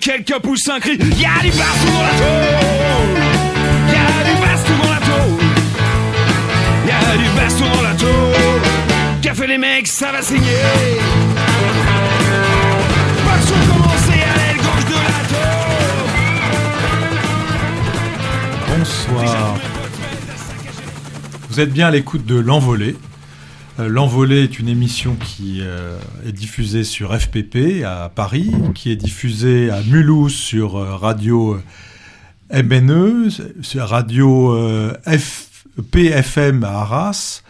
et quelques poussins crient Y'a du baston dans la tôle Y'a du baston dans la tôle Y'a du baston dans la tôle fait les mecs, ça va saigner Action commencée à l'aile gauche de la Bonsoir. Vous êtes bien à l'écoute de L'Envolée. Euh, L'Envolée est une émission qui euh, est diffusée sur FPP à Paris, qui est diffusée à Mulhouse sur euh, radio MNE, sur radio PFM à Arras,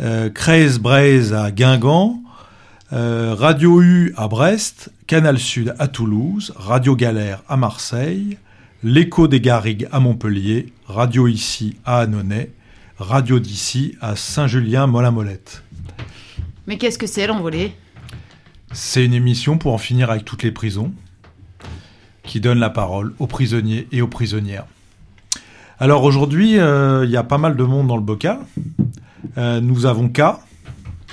euh, Creuse Braise à Guingamp, Radio U à Brest, Canal Sud à Toulouse, Radio Galère à Marseille, L'écho des Garrigues à Montpellier, Radio Ici à Annonay, Radio d'ici à Saint-Julien-Molin-Molette. Mais qu'est-ce que c'est l'envolée? C'est une émission pour en finir avec toutes les prisons, qui donne la parole aux prisonniers et aux prisonnières. Alors aujourd'hui, euh, il y a pas mal de monde dans le bocal. Euh, nous avons K,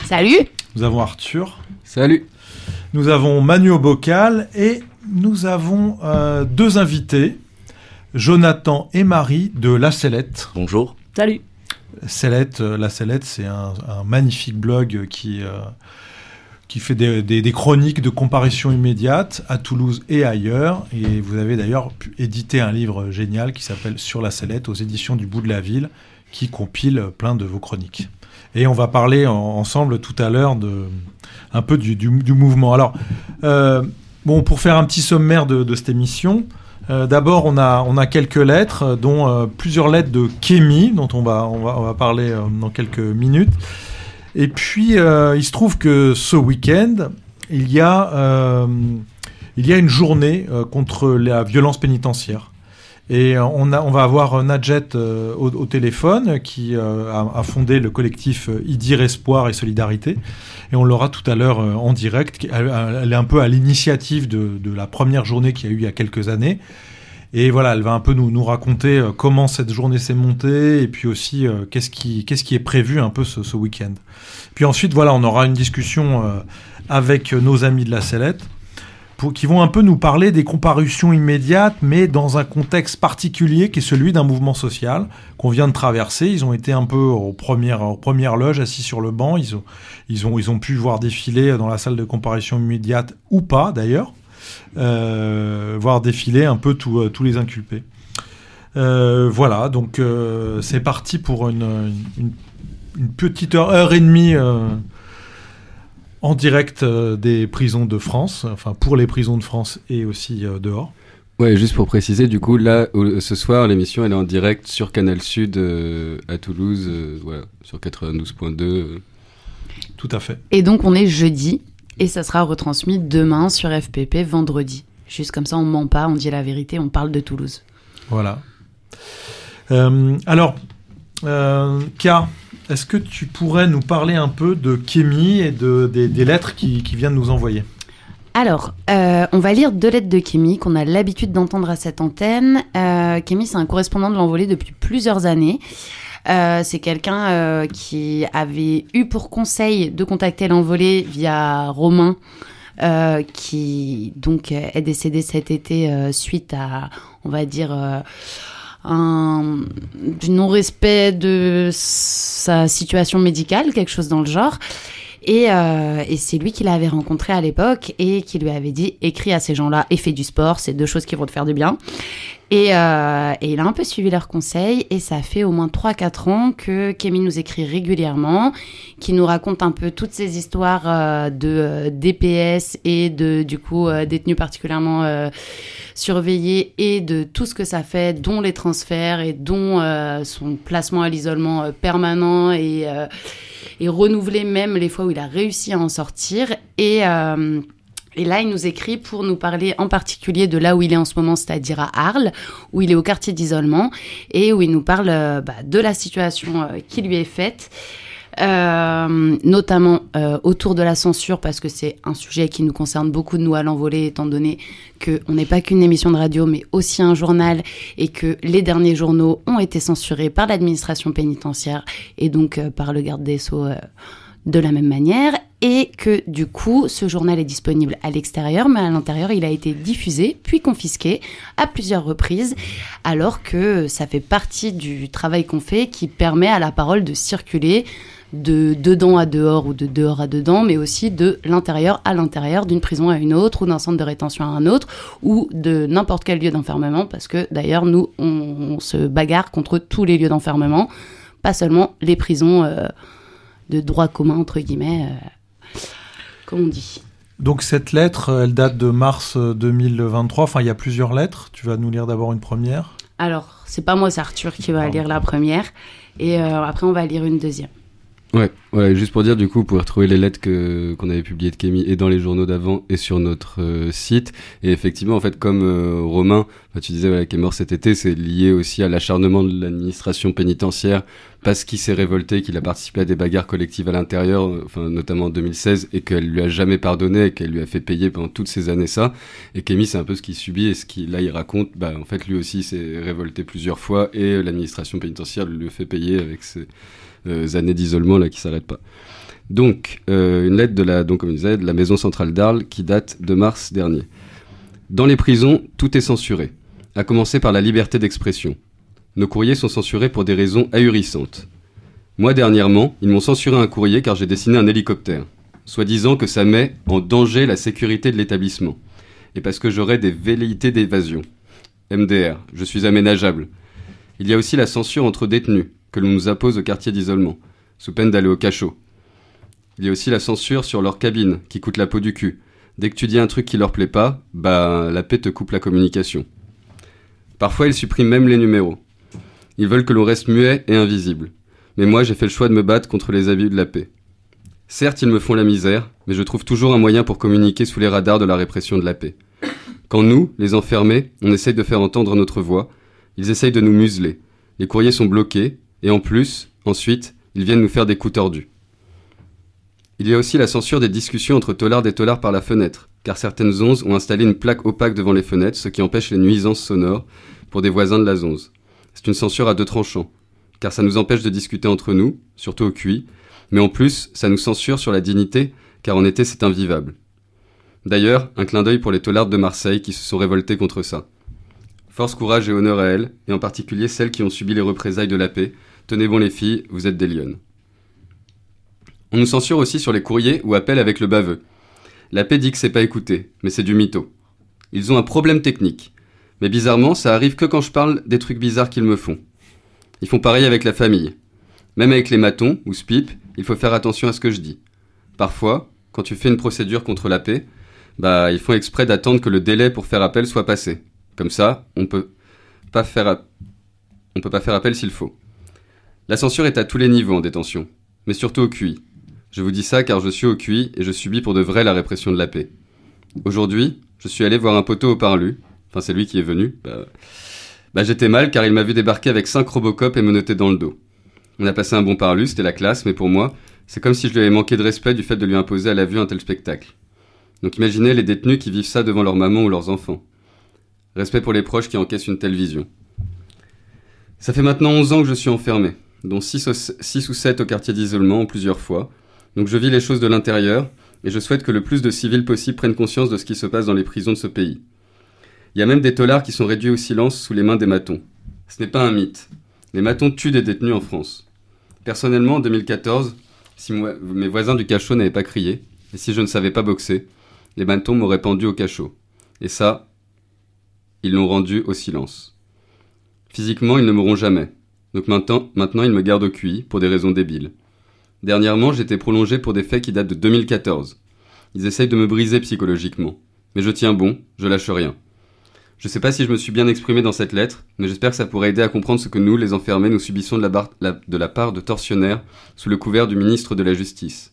Salut nous avons Arthur, Salut nous avons Manu au bocal et nous avons euh, deux invités, Jonathan et Marie de La Sellette. Bonjour. Salut Sellette, euh, La Sellette, c'est un, magnifique blog qui, euh, qui fait des, chroniques de comparution immédiate à Toulouse et ailleurs. Et vous avez d'ailleurs pu éditer un livre génial qui s'appelle Sur la Sellette aux éditions du bout de la ville, qui compile plein de vos chroniques. Et on va parler en- ensemble tout à l'heure de un peu du, du- du mouvement. Alors, euh, bon, pour faire un petit sommaire de, de cette émission, euh, D'abord, on a, quelques lettres, euh, dont euh, plusieurs lettres de Kémy, dont on va, parler dans quelques minutes. Et puis, il se trouve que ce week-end, il, y a, une journée contre la violence pénitentiaire. Et euh, on, va avoir euh, Nadjet euh, au, téléphone qui a, fondé le collectif IDIR Espoir et Solidarité. Et on l'aura tout à l'heure en direct. Elle, est un peu à l'initiative de, la première journée qu'il y a eu il y a quelques années. Et voilà, elle va un peu nous, raconter comment cette journée s'est montée et puis aussi qu'est-ce qui, est prévu un peu ce, ce week-end. Puis ensuite, voilà, on aura une discussion avec nos amis de la Sellette qui vont un peu nous parler des comparutions immédiates, mais dans un contexte particulier qui est celui d'un mouvement social qu'on vient de traverser. Ils ont été un peu aux premières, loges, assis sur le banc. Ils ont, ils, ont, ils ont pu voir défiler dans la salle de comparution immédiate ou pas d'ailleurs, euh, voir défiler un peu tous euh, tous les inculpés. Euh, voilà, donc c'est parti pour une, petite heure, et demie en direct euh, des prisons de France, enfin pour les prisons de France et aussi euh, dehors. Ouais, juste pour préciser, du coup, là, ce soir, l'émission, elle est en direct sur Canal Sud euh, à Toulouse, euh, voilà, sur 92.2. euh. Tout à fait. Et donc on est jeudi, et ça sera retransmis demain sur FPP vendredi. Juste comme ça, on ment pas, on dit la vérité, on parle de Toulouse. Voilà. Euh, alors, euh, K, est-ce que tu pourrais nous parler un peu de Kémy et de, des, lettres qui, qui viennent nous envoyer? Alors, euh, on va lire deux lettres de Kémy qu'on a l'habitude d'entendre à cette antenne. Euh, Kémy, c'est un correspondant de l'envolée depuis plusieurs années. Euh, c'est quelqu'un euh, qui avait eu pour conseil de contacter l'envolée via Romain, qui donc est décédé cet été suite à, on va dire, un du non-respect de sa situation médicale, quelque chose dans le genre. Et, euh, et c'est lui qui l'avait rencontré à l'époque et qui lui avait dit écris à ces gens-là et fais du sport, c'est deux choses qui vont te faire du bien. Et, euh, et il a un peu suivi leurs conseils et ça fait au moins 3-4 ans que Kémy nous écrit régulièrement, qui nous raconte un peu toutes ces histoires euh, de euh, DPS et de du coup détenus particulièrement surveillés et de tout ce que ça fait, dont les transferts et dont son placement à l'isolement permanent et et renouveler même les fois où il a réussi à en sortir. Et, et là, il nous écrit pour nous parler en particulier de là où il est en ce moment, c'est-à-dire à Arles, où il est au quartier d'isolement, et où il nous parle euh, bah, de la situation euh, qui lui est faite. Euh, notamment autour de la censure, parce que c'est un sujet qui nous concerne beaucoup de nous à l'envolée, étant donné qu'on n'est pas qu'une émission de radio, mais aussi un journal, et que les derniers journaux ont été censurés par l'administration pénitentiaire et donc par le garde des Sceaux de la même manière et que du coup ce journal est disponible à l'extérieur mais à l'intérieur il a été diffusé puis confisqué à plusieurs reprises alors que ça fait partie du travail qu'on fait qui permet à la parole de circuler de dedans à dehors ou de dehors à dedans, mais aussi de l'intérieur à l'intérieur, d'une prison à une autre, ou d'un centre de rétention à un autre, ou de n'importe quel lieu d'enfermement, parce que d'ailleurs, nous, on, se bagarre contre tous les lieux d'enfermement, pas seulement les prisons euh, de droit commun, entre guillemets, euh, comme on dit. Donc cette lettre, elle date de mars euh, 2023. Enfin, il y a plusieurs lettres. Tu vas nous lire d'abord une première. Alors, c'est pas moi, c'est Arthur qui va Pardon. lire la première, et euh, après, on va lire une deuxième. Ouais, ouais, juste pour dire, du coup, vous pouvez retrouver les lettres que, qu'on avait publiées de Kémy et dans les journaux d'avant et sur notre euh, site. Et effectivement, en fait, comme euh, Romain, enfin, tu disais, voilà, qui est mort cet été, c'est lié aussi à l'acharnement de l'administration pénitentiaire parce qu'il s'est révolté, qu'il a participé à des bagarres collectives à l'intérieur, euh, enfin, notamment en 2016, et qu'elle lui a jamais pardonné et qu'elle lui a fait payer pendant toutes ces années ça. Et Kémy, c'est un peu ce qu'il subit et ce qu'il, là, il raconte, bah, en fait, lui aussi s'est révolté plusieurs fois et l'administration pénitentiaire le fait payer avec ses, années d'isolement là qui s'arrêtent pas. Donc, euh, une lettre de la, de la maison centrale d'Arles qui date de mars dernier. Dans les prisons, tout est censuré, à commencer par la liberté d'expression. Nos courriers sont censurés pour des raisons ahurissantes. Moi, dernièrement, ils m'ont censuré un courrier car j'ai dessiné un hélicoptère, soi-disant que ça met en danger la sécurité de l'établissement, et parce que j'aurais des velléités d'évasion. MDR, je suis aménageable. Il y a aussi la censure entre détenus, que l'on nous impose au quartier d'isolement, sous peine d'aller au cachot. Il y a aussi la censure sur leur cabine, qui coûte la peau du cul. Dès que tu dis un truc qui leur plaît pas, bah la paix te coupe la communication. Parfois ils suppriment même les numéros. Ils veulent que l'on reste muet et invisible. Mais moi j'ai fait le choix de me battre contre les abus de la paix. Certes ils me font la misère, mais je trouve toujours un moyen pour communiquer sous les radars de la répression de la paix. Quand nous, les enfermés, on essaye de faire entendre notre voix, ils essayent de nous museler. Les courriers sont bloqués, et en plus, ensuite, ils viennent nous faire des coups tordus. Il y a aussi la censure des discussions entre tolards et tolards par la fenêtre, car certaines onzes ont installé une plaque opaque devant les fenêtres, ce qui empêche les nuisances sonores pour des voisins de la zonze. C'est une censure à deux tranchants, car ça nous empêche de discuter entre nous, surtout au QI, mais en plus, ça nous censure sur la dignité, car en été c'est invivable. D'ailleurs, un clin d'œil pour les tolards de Marseille qui se sont révoltés contre ça. Force, courage et honneur à elles, et en particulier celles qui ont subi les représailles de la paix. Tenez bon les filles, vous êtes des lionnes. On nous censure aussi sur les courriers ou appels avec le baveux. La paix dit que c'est pas écouté, mais c'est du mytho. Ils ont un problème technique. Mais bizarrement, ça arrive que quand je parle des trucs bizarres qu'ils me font. Ils font pareil avec la famille. Même avec les matons ou spip, il faut faire attention à ce que je dis. Parfois, quand tu fais une procédure contre la paix, bah, ils font exprès d'attendre que le délai pour faire appel soit passé. Comme ça, on peut pas faire, on peut pas faire appel s'il faut. La censure est à tous les niveaux en détention, mais surtout au QI. Je vous dis ça car je suis au QI et je subis pour de vrai la répression de la paix. Aujourd'hui, je suis allé voir un poteau au parlu, enfin c'est lui qui est venu, bah, bah j'étais mal car il m'a vu débarquer avec cinq Robocop et me noter dans le dos. On a passé un bon parlu, c'était la classe, mais pour moi, c'est comme si je lui avais manqué de respect du fait de lui imposer à la vue un tel spectacle. Donc imaginez les détenus qui vivent ça devant leur maman ou leurs enfants. Respect pour les proches qui encaissent une telle vision. Ça fait maintenant 11 ans que je suis enfermé, dont 6, ou 7 au quartier d'isolement en plusieurs fois. Donc je vis les choses de l'intérieur, et je souhaite que le plus de civils possible prennent conscience de ce qui se passe dans les prisons de ce pays. Il y a même des tolards qui sont réduits au silence sous les mains des matons. Ce n'est pas un mythe. Les matons tuent des détenus en France. Personnellement, en 2014, si mes voisins du cachot n'avaient pas crié, et si je ne savais pas boxer, les matons m'auraient pendu au cachot. Et ça, ils l'ont rendu au silence. Physiquement, ils ne mourront jamais. Donc maintenant, maintenant, ils me gardent au QI pour des raisons débiles. Dernièrement, j'étais prolongé pour des faits qui datent de 2014. Ils essayent de me briser psychologiquement. Mais je tiens bon, je lâche rien. Je sais pas si je me suis bien exprimé dans cette lettre, mais j'espère que ça pourrait aider à comprendre ce que nous, les enfermés, nous subissons de la, part de tortionnaires sous le couvert du ministre de la Justice.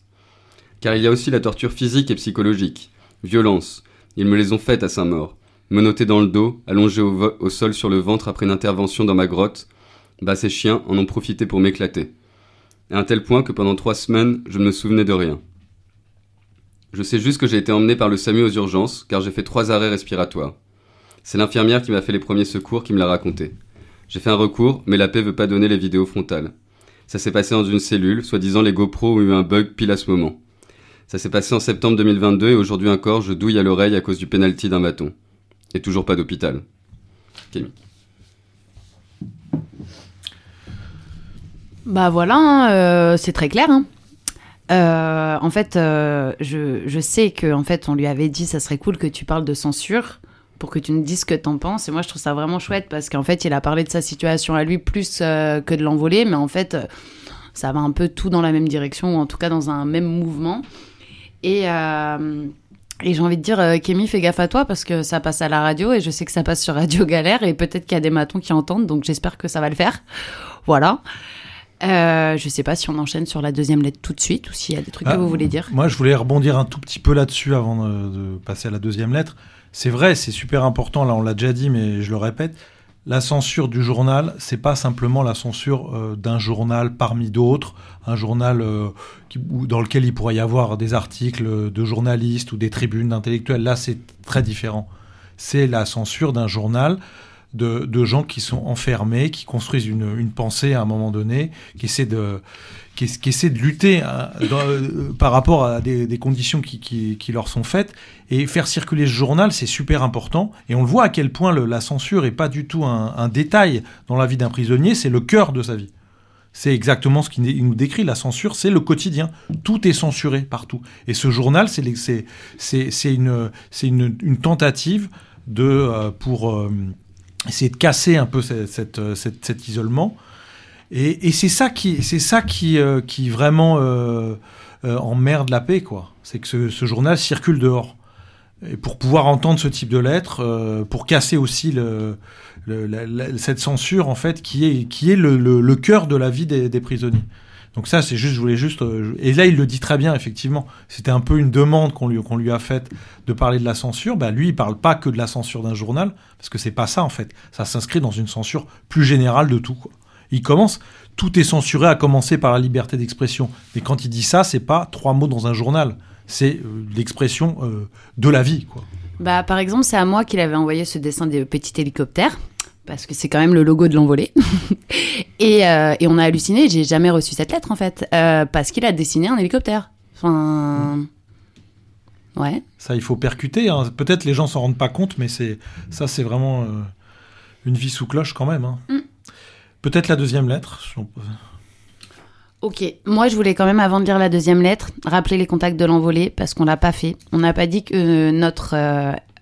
Car il y a aussi la torture physique et psychologique. Violence. Ils me les ont faites à Saint-Maur. Menotté dans le dos, allongé au sol sur le ventre après une intervention dans ma grotte, bah ces chiens en ont profité pour m'éclater. À un tel point que pendant trois semaines, je ne me souvenais de rien. Je sais juste que j'ai été emmené par le SAMU aux urgences, car j'ai fait trois arrêts respiratoires. C'est l'infirmière qui m'a fait les premiers secours qui me l'a raconté. J'ai fait un recours, mais la paix veut pas donner les vidéos frontales. Ça s'est passé dans une cellule, soi-disant les GoPro ont eu un bug pile à ce moment. Ça s'est passé en septembre 2022 et aujourd'hui encore, je douille à l'oreille à cause du penalty d'un bâton. Et toujours pas d'hôpital. Bah voilà, hein, euh, c'est très clair. hein. Euh, en fait, euh, je, je sais que en fait, on lui avait dit ça serait cool que tu parles de censure pour que tu nous dises ce que t'en penses. Et moi, je trouve ça vraiment chouette parce qu'en fait, il a parlé de sa situation à lui plus que de l'envoler, mais en fait, ça va un peu tout dans la même direction ou en tout cas dans un même mouvement. Et et j'ai envie de dire, Kémy, fais gaffe à toi parce que ça passe à la radio et je sais que ça passe sur Radio Galère et peut-être qu'il y a des matons qui entendent, donc j'espère que ça va le faire. Voilà. Euh, je sais pas si on enchaîne sur la deuxième lettre tout de suite ou s'il y a des trucs Ah, que vous voulez dire. Moi, je voulais rebondir un tout petit peu là-dessus avant de, de passer à la deuxième lettre. C'est vrai, c'est super important. Là, on l'a déjà dit, mais je le répète. La censure du journal, c'est pas simplement la censure euh, d'un journal parmi d'autres, un journal euh, qui- dans lequel il pourrait y avoir des articles de journalistes ou des tribunes d'intellectuels. Là, c'est très différent. C'est la censure d'un journal de, gens qui sont enfermés, qui construisent une, une pensée à un moment donné, qui essaient de, qui, de lutter hein, euh, par rapport à des, conditions qui, qui, leur sont faites. Et faire circuler ce journal, c'est super important. Et on le voit à quel point la censure est pas du tout un, détail dans la vie d'un prisonnier, c'est le cœur de sa vie. C'est exactement ce qu'il il nous décrit. La censure, c'est le quotidien. Tout est censuré partout. Et ce journal, c'est une, une, une tentative de, euh, pour euh, essayer de casser un peu cette- cette, euh, cette- cet isolement. Et, et c'est ça qui, c'est ça qui, euh, qui vraiment euh, euh, emmerde la paix, quoi. C'est que ce, journal circule dehors. Et pour pouvoir entendre ce type de lettres, euh, pour casser aussi le, cette censure, en fait, qui est, qui est le- le cœur de la vie des, des prisonniers. Donc ça, c'est juste, je voulais juste... euh, et là, il le dit très bien, effectivement. C'était un peu une demande qu'on lui, lui a faite de parler de la censure. Bah, lui, il parle pas que de la censure d'un journal, parce que c'est pas ça, en fait. Ça s'inscrit dans une censure plus générale de tout. Il commence, tout est censuré, à commencer par la liberté d'expression. Mais quand il dit ça, c'est pas trois mots dans un journal. C'est euh, l'expression euh, de la vie. Bah, par exemple, c'est à moi qu'il avait envoyé ce dessin des petits hélicoptères, parce que c'est quand même le logo de l'envolée. et, euh, et on a halluciné, j'ai jamais reçu cette lettre en fait, euh, parce qu'il a dessiné un hélicoptère. Enfin. Ouais. Ça, il faut percuter. hein. Peut-être les gens s'en rendent pas compte, mais c'est ça, c'est vraiment euh, une vie sous cloche quand même. hein. Mm. Peut-être la deuxième lettre. Ok, moi je voulais quand même, avant de lire la deuxième lettre, rappeler les contacts de l'envolée parce qu'on l'a pas fait. On n'a pas dit que notre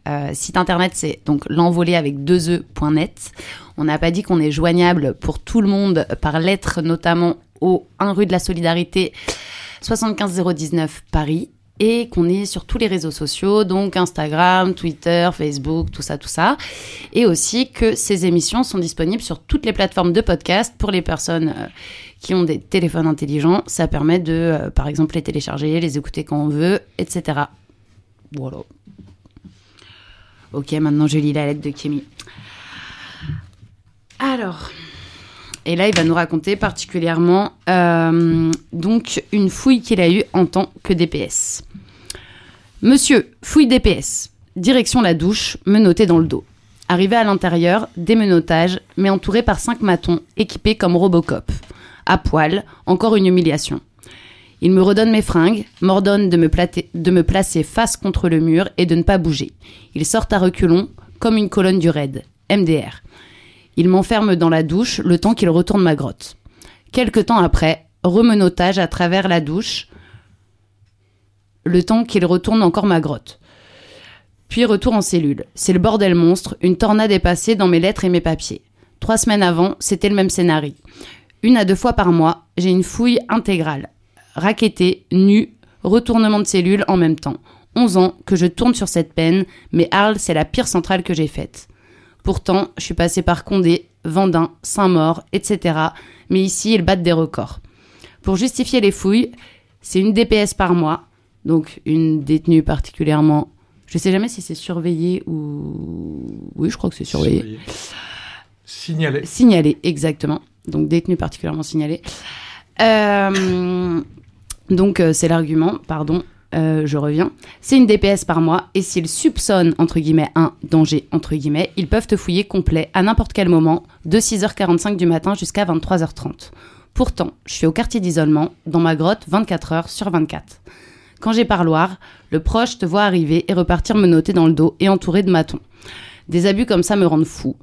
euh, site internet c'est donc l'envolée avec deux e.net. On n'a pas dit qu'on est joignable pour tout le monde par lettre, notamment au 1 rue de la Solidarité 75019 Paris. Et qu'on est sur tous les réseaux sociaux, donc Instagram, Twitter, Facebook, tout ça, tout ça. Et aussi que ces émissions sont disponibles sur toutes les plateformes de podcast pour les personnes euh, qui ont des téléphones intelligents. Ça permet de, euh, par exemple, les télécharger, les écouter quand on veut, etc. Voilà. Ok, maintenant je lis la lettre de Kémy. Alors, et là il va nous raconter particulièrement euh, donc une fouille qu'il a eue en tant que DPS. Monsieur, fouille DPS. Direction la douche, menotté dans le dos. Arrivé à l'intérieur, démenotage, mais entouré par cinq matons équipés comme Robocop. À poil, encore une humiliation. Il me redonne mes fringues, m'ordonne de, me placer face contre le mur et de ne pas bouger. Ils sortent à reculons, comme une colonne du raid. MDR. Il m'enferme dans la douche le temps qu'il retourne ma grotte. Quelque temps après, remenotage à travers la douche, le temps qu'il retourne encore ma grotte. Puis retour en cellule. C'est le bordel monstre, une tornade est passée dans mes lettres et mes papiers. Trois semaines avant, c'était le même scénario. Une à deux fois par mois, j'ai une fouille intégrale. Raquetté, nu, retournement de cellule en même temps. 11 ans que je tourne sur cette peine, mais Arles, c'est la pire centrale que j'ai faite. Pourtant, je suis passé par Condé, Vendin, Saint-Maur, etc. Mais ici, ils battent des records. Pour justifier les fouilles, c'est une DPS par mois, donc une détenue particulièrement. Je sais jamais si c'est surveillé ou. Oui, je crois que c'est surveillé. Signalé. Signalé, exactement. Donc détenu particulièrement signalé. Euh, donc euh, c'est l'argument, pardon, euh, je reviens. C'est une DPS par mois et s'ils soupçonnent, entre guillemets, un danger, entre guillemets, ils peuvent te fouiller complet à n'importe quel moment, de 6h45 du matin jusqu'à 23h30. Pourtant, je suis au quartier d'isolement, dans ma grotte 24 heures sur 24. Quand j'ai parloir, le proche te voit arriver et repartir me noter dans le dos et entouré de matons. Des abus comme ça me rendent fou.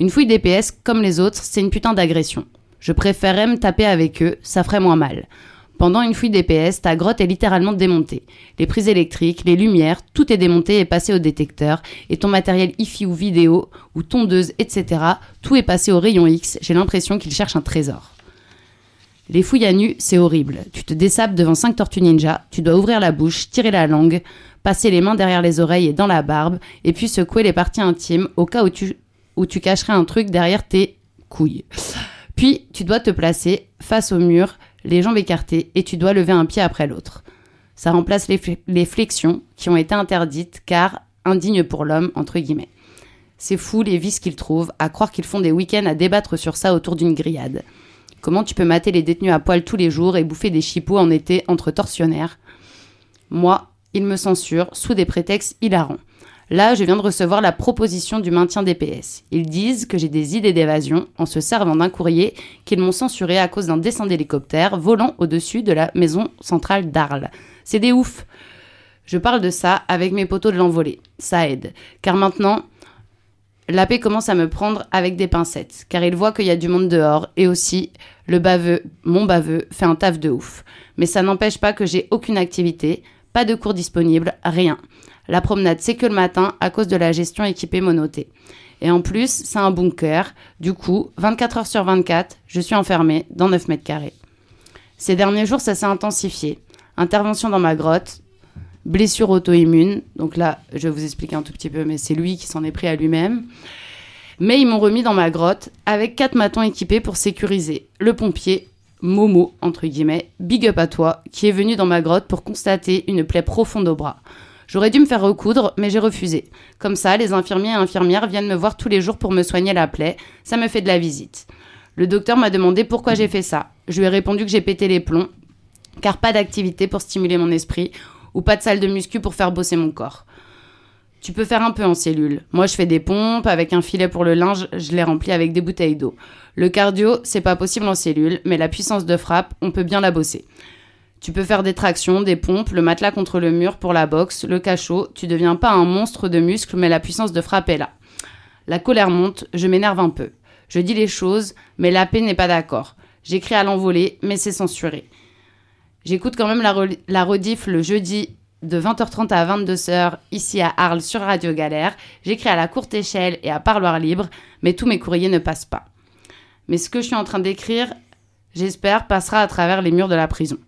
Une fouille DPS, comme les autres, c'est une putain d'agression. Je préférerais me taper avec eux, ça ferait moins mal. Pendant une fouille DPS, ta grotte est littéralement démontée. Les prises électriques, les lumières, tout est démonté et passé au détecteur, et ton matériel IFI ou vidéo, ou tondeuse, etc., tout est passé au rayon X, j'ai l'impression qu'ils cherchent un trésor. Les fouilles à nu, c'est horrible. Tu te dessapes devant 5 tortues ninja, tu dois ouvrir la bouche, tirer la langue, passer les mains derrière les oreilles et dans la barbe, et puis secouer les parties intimes au cas où tu, où tu cacherais un truc derrière tes couilles. Puis, tu dois te placer face au mur, les jambes écartées, et tu dois lever un pied après l'autre. Ça remplace les, fle- les flexions qui ont été interdites car indignes pour l'homme, entre guillemets. C'est fou les vices qu'ils trouvent, à croire qu'ils font des week-ends à débattre sur ça autour d'une grillade. Comment tu peux mater les détenus à poil tous les jours et bouffer des chipots en été entre tortionnaires? Moi, ils me censurent sous des prétextes hilarants. Là, je viens de recevoir la proposition du maintien des PS. Ils disent que j'ai des idées d'évasion en se servant d'un courrier qu'ils m'ont censuré à cause d'un dessin d'hélicoptère volant au-dessus de la maison centrale d'Arles. C'est des oufs. Je parle de ça avec mes poteaux de l'envolée. Ça aide. Car maintenant, la paix commence à me prendre avec des pincettes, car il voit qu'il y a du monde dehors, et aussi, le baveux, mon baveux, fait un taf de ouf. Mais ça n'empêche pas que j'ai aucune activité, pas de cours disponibles, rien. La promenade, c'est que le matin, à cause de la gestion équipée monotée. Et en plus, c'est un bunker, du coup, 24 heures sur 24, je suis enfermée dans 9 mètres carrés. Ces derniers jours, ça s'est intensifié. Intervention dans ma grotte, blessure auto-immune. Donc là, je vais vous expliquer un tout petit peu, mais c'est lui qui s'en est pris à lui-même. Mais ils m'ont remis dans ma grotte avec quatre matons équipés pour sécuriser. Le pompier, Momo, entre guillemets, big up à toi, qui est venu dans ma grotte pour constater une plaie profonde au bras. J'aurais dû me faire recoudre, mais j'ai refusé. Comme ça, les infirmiers et infirmières viennent me voir tous les jours pour me soigner la plaie. Ça me fait de la visite. Le docteur m'a demandé pourquoi j'ai fait ça. Je lui ai répondu que j'ai pété les plombs, car pas d'activité pour stimuler mon esprit, ou pas de salle de muscu pour faire bosser mon corps. Tu peux faire un peu en cellule. Moi, je fais des pompes avec un filet pour le linge, je les remplis avec des bouteilles d'eau. Le cardio, c'est pas possible en cellule, mais la puissance de frappe, on peut bien la bosser. Tu peux faire des tractions, des pompes, le matelas contre le mur pour la boxe, le cachot. Tu deviens pas un monstre de muscles, mais la puissance de frappe est là. La colère monte, je m'énerve un peu. Je dis les choses, mais la paix n'est pas d'accord. J'écris à l'envolée, mais c'est censuré. J'écoute quand même la, re- la rediff le jeudi de 20h30 à 22h ici à Arles sur Radio Galère. J'écris à la courte échelle et à parloir libre, mais tous mes courriers ne passent pas. Mais ce que je suis en train d'écrire, j'espère, passera à travers les murs de la prison.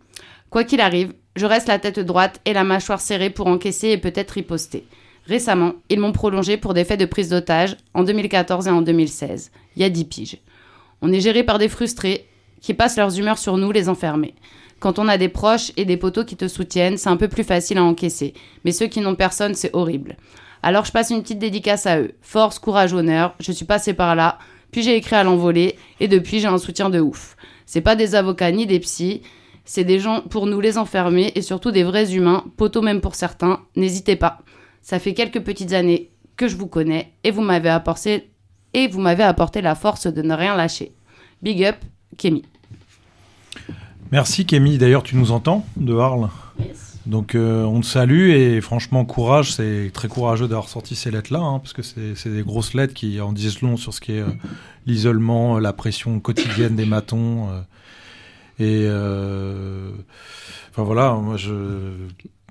Quoi qu'il arrive, je reste la tête droite et la mâchoire serrée pour encaisser et peut-être riposter. Récemment, ils m'ont prolongé pour des faits de prise d'otage en 2014 et en 2016. Il y a 10 piges. On est géré par des frustrés qui passent leurs humeurs sur nous, les enfermés. Quand on a des proches et des poteaux qui te soutiennent, c'est un peu plus facile à encaisser. Mais ceux qui n'ont personne, c'est horrible. Alors je passe une petite dédicace à eux. Force, courage, honneur. Je suis passée par là, puis j'ai écrit à l'envolée, et depuis j'ai un soutien de ouf. C'est pas des avocats ni des psys, c'est des gens pour nous les enfermer et surtout des vrais humains, poteaux même pour certains. N'hésitez pas. Ça fait quelques petites années que je vous connais et vous m'avez apporté et vous m'avez apporté la force de ne rien lâcher. Big up, Kémy. Merci Kémy. D'ailleurs, tu nous entends de Arles Donc euh, on te salue et franchement courage, c'est très courageux d'avoir sorti ces lettres-là, hein, parce que c'est c'est des grosses lettres qui en disent long sur ce qui est euh, l'isolement, la pression quotidienne des matons. euh, et euh, enfin voilà, moi je...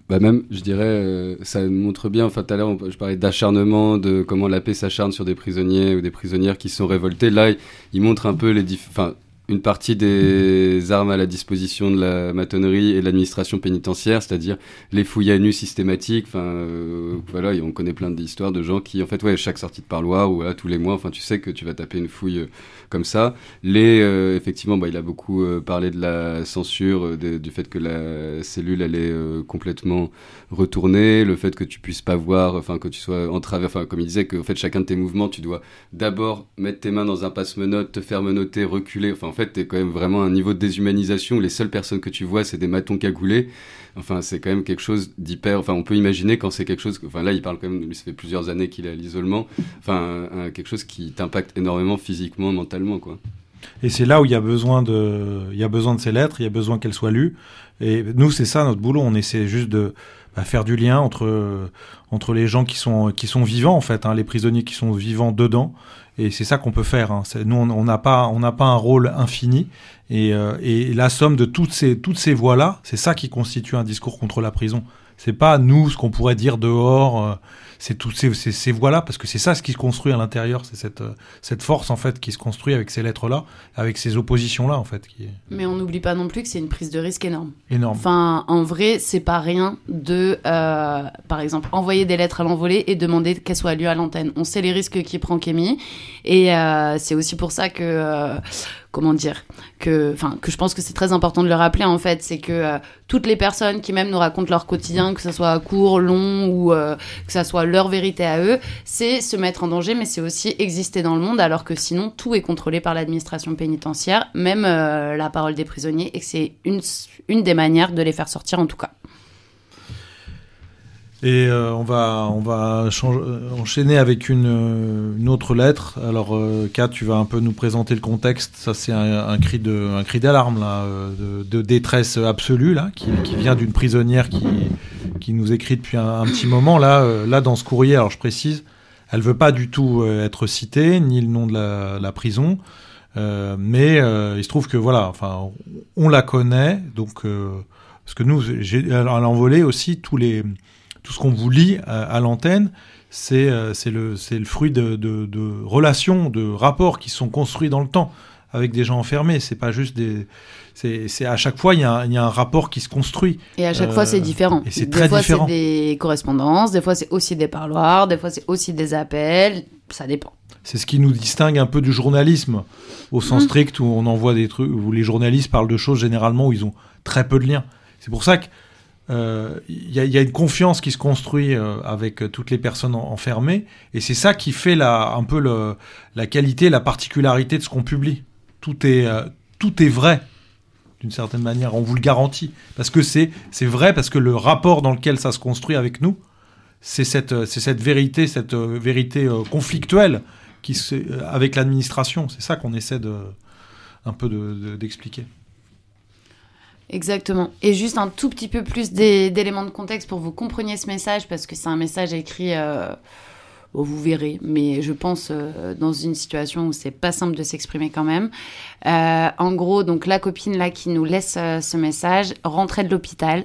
Bah même, je dirais, euh, ça montre bien. Enfin, tout à l'heure, je parlais d'acharnement, de comment la paix s'acharne sur des prisonniers ou des prisonnières qui sont révoltés. Là, il, montre un peu les, enfin, une partie des armes à la disposition de la matonnerie et de l'administration pénitentiaire, c'est-à-dire les fouilles à nu systématiques. Enfin, euh, voilà, on connaît plein d'histoires de gens qui, en fait, chaque sortie de parloir ou tous les mois, enfin, tu sais que tu vas taper une fouille euh, comme ça. Les, euh, effectivement, bah, il a beaucoup parlé de la censure, du fait que la cellule euh, complètement retournée, le fait que tu puisses pas voir, enfin que tu sois en travers, enfin comme il disait que en fait chacun de tes mouvements, tu dois d'abord mettre tes mains dans un passe-menottes, te faire menotter, reculer. Enfin en fait, t'es quand même vraiment à un niveau de déshumanisation. où Les seules personnes que tu vois, c'est des matons cagoulés. Enfin, c'est quand même quelque chose d'hyper. Enfin, on peut imaginer quand c'est quelque chose. Enfin, là, il parle quand même. Lui, ça fait plusieurs années qu'il est à l'isolement. Enfin, quelque chose qui t'impacte énormément physiquement, mentalement, quoi. Et c'est là où il y a besoin de, il y a besoin de ces lettres, il y a besoin qu'elles soient lues. Et nous, c'est ça notre boulot. On essaie juste de bah, faire du lien entre entre les gens qui sont qui sont vivants en fait, hein, les prisonniers qui sont vivants dedans. Et c'est ça qu'on peut faire. Hein. Nous, on n'a pas on n'a pas un rôle infini. Et, euh, et la somme de toutes ces toutes ces voix là, c'est ça qui constitue un discours contre la prison. C'est pas nous ce qu'on pourrait dire dehors. euh, c'est toutes ces, ces, ces voix-là, parce que c'est ça ce qui se construit à l'intérieur, c'est cette, euh, cette force en fait qui se construit avec ces lettres-là, avec ces oppositions-là en fait, qui Mais on n'oublie pas non plus que c'est une prise de risque énorme. énorme. Enfin, en vrai, c'est pas rien de, euh, par exemple, envoyer des lettres à l'envolée et demander qu'elles soient lues à l'antenne. On sait les risques qu'il prend Kémy, et euh, c'est aussi pour ça que, euh, comment dire, que, enfin, que je pense que c'est très important de le rappeler en fait, c'est que euh, toutes les personnes qui même nous racontent leur quotidien, que ça soit court, long ou euh, que ça soit leur vérité à eux, c'est se mettre en danger, mais c'est aussi exister dans le monde, alors que sinon tout est contrôlé par l'administration pénitentiaire, même euh, la parole des prisonniers, et c'est une des manières de les faire sortir en tout cas. Et euh, on va, on va euh, enchaîner avec une, une autre lettre. Alors, euh, Kat, tu vas un peu nous présenter le contexte. Ça, c'est un, cri d'alarme là, de, détresse absolue là, qui, vient d'une prisonnière qui, qui nous écrit depuis un, petit moment là, là dans ce courrier. Alors, je précise, elle veut pas du tout être citée ni le nom de la, prison. Mais il se trouve que voilà, enfin, on la connaît, donc parce que nous, j'ai à l'envolée aussi tous les tout ce qu'on vous lit à, à l'antenne, c'est euh, le, fruit de, de, de relations, de rapports qui sont construits dans le temps avec des gens enfermés. C'est pas juste des. C'est à chaque fois, il y, a un- il y a un rapport qui se construit. Et à chaque Euh, fois, c'est différent. et c'est des très fois, différent. c'est des correspondances, des fois, c'est aussi des parloirs, des fois, c'est aussi des appels. Ça dépend. C'est ce qui nous distingue un peu du journalisme, au sens Mhm. strict, où on envoie des trucs, où les journalistes parlent de choses généralement où ils ont très peu de liens. C'est pour ça que euh, il il y a une confiance qui se construit euh, avec euh, toutes les personnes en- enfermées, et c'est ça qui fait la, un peu la qualité, la particularité de ce qu'on publie. Tout est, euh, tout est vrai, d'une certaine manière, on vous le garantit. Parce que c'est vrai, parce que le rapport dans lequel ça se construit avec nous, c'est cette, euh, cette vérité, cette euh, vérité euh, conflictuelle qui se, euh, avec l'administration. C'est ça qu'on essaie de, un peu de- de- d'expliquer. Exactement. Et juste un tout petit peu plus d'éléments de contexte pour que vous compreniez ce message, parce que c'est un message écrit, euh, bon, vous verrez, mais je pense euh, dans une situation où c'est pas simple de s'exprimer quand même. Euh, en gros, donc la copine là qui nous laisse ce message rentrait de l'hôpital.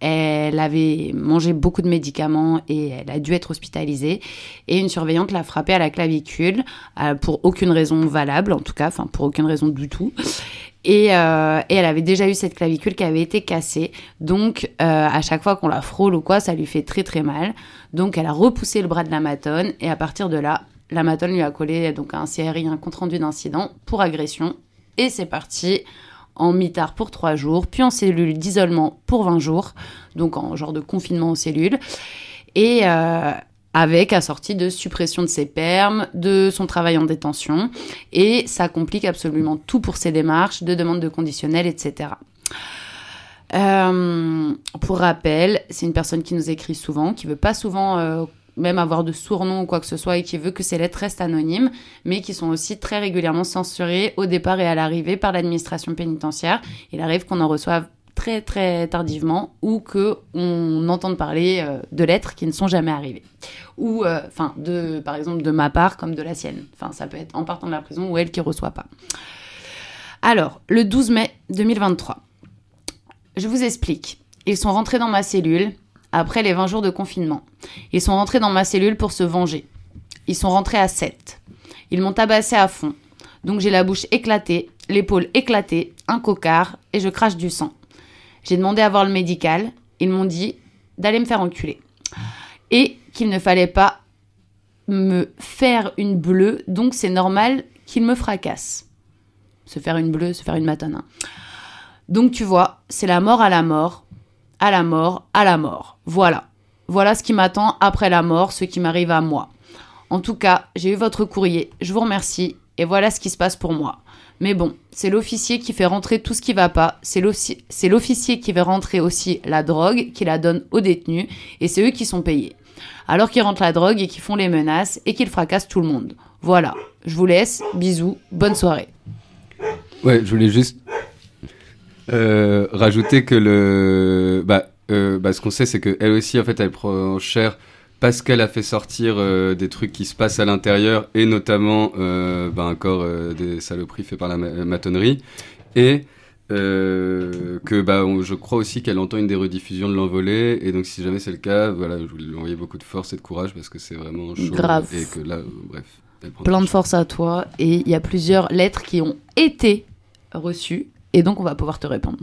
Elle avait mangé beaucoup de médicaments et elle a dû être hospitalisée. Et une surveillante l'a frappée à la clavicule euh, pour aucune raison valable, en tout cas, enfin pour aucune raison du tout. Et, euh, elle avait déjà eu cette clavicule qui avait été cassée. Donc, euh, à chaque fois qu'on la frôle ou quoi, ça lui fait très très mal. Donc, elle a repoussé le bras de la matone. Et à partir de là, la matone lui a collé donc un CRI, un compte-rendu d'incident pour agression. Et c'est parti en mitard pour trois jours, puis en cellule d'isolement pour 20 jours. Donc, en genre de confinement en cellule. Et euh, avec assorti de suppression de ses permes, de son travail en détention, et ça complique absolument tout pour ses démarches de demande de conditionnel, etc. Euh, pour rappel, c'est une personne qui nous écrit souvent, qui veut pas souvent euh, même avoir de surnom ou quoi que ce soit, et qui veut que ses lettres restent anonymes, mais qui sont aussi très régulièrement censurées au départ et à l'arrivée par l'administration pénitentiaire. Il arrive qu'on en reçoive très très tardivement ou que on entende parler euh, de lettres qui ne sont jamais arrivées. Ou euh, enfin de par exemple de ma part comme de la sienne. Enfin ça peut être en partant de la prison ou elle qui reçoit pas. Alors le 12 mai 2023 je vous explique. Ils sont rentrés dans ma cellule après les 20 jours de confinement ils sont rentrés dans ma cellule pour se venger ils sont rentrés à 7 ils m'ont tabassé à fond donc j'ai la bouche éclatée l'épaule éclatée un cocard et je crache du sang j'ai demandé à voir le médical. Ils m'ont dit d'aller me faire enculer. Et qu'il ne fallait pas me faire une bleue, donc c'est normal qu'ils me fracassent. Se faire une bleue, se faire une matone. hein. Donc tu vois, c'est la mort à la mort, à la mort, à la mort. Voilà. Voilà ce qui m'attend après la mort, ce qui m'arrive à moi. En tout cas, j'ai eu votre courrier, je vous remercie, et voilà ce qui se passe pour moi. Mais bon, c'est l'officier qui fait rentrer tout ce qui va pas, c'est l'offi- c'est l'officier qui fait rentrer aussi la drogue, qui la donne aux détenus, et c'est eux qui sont payés. Alors qu'ils rentrent la drogue et qu'ils font les menaces et qu'ils fracassent tout le monde. Voilà, je vous laisse, bisous, bonne soirée. Ouais, je voulais juste euh, rajouter que le, bah, euh, bah, ce qu'on sait, c'est qu'elle aussi, en fait, elle prend cher parce qu'elle a fait sortir euh, des trucs qui se passent à l'intérieur et notamment bah, encore des saloperies faites par la ma- matonnerie et que bah, on- je crois aussi qu'elle entend une des rediffusions de l'envolée et donc si jamais c'est le cas voilà je voulais lui envoyer beaucoup de force et de courage parce que c'est vraiment chaud Grave. et que là bref Plein de force à toi. Et il y a plusieurs lettres qui ont été reçues. Et donc, on va pouvoir te répondre.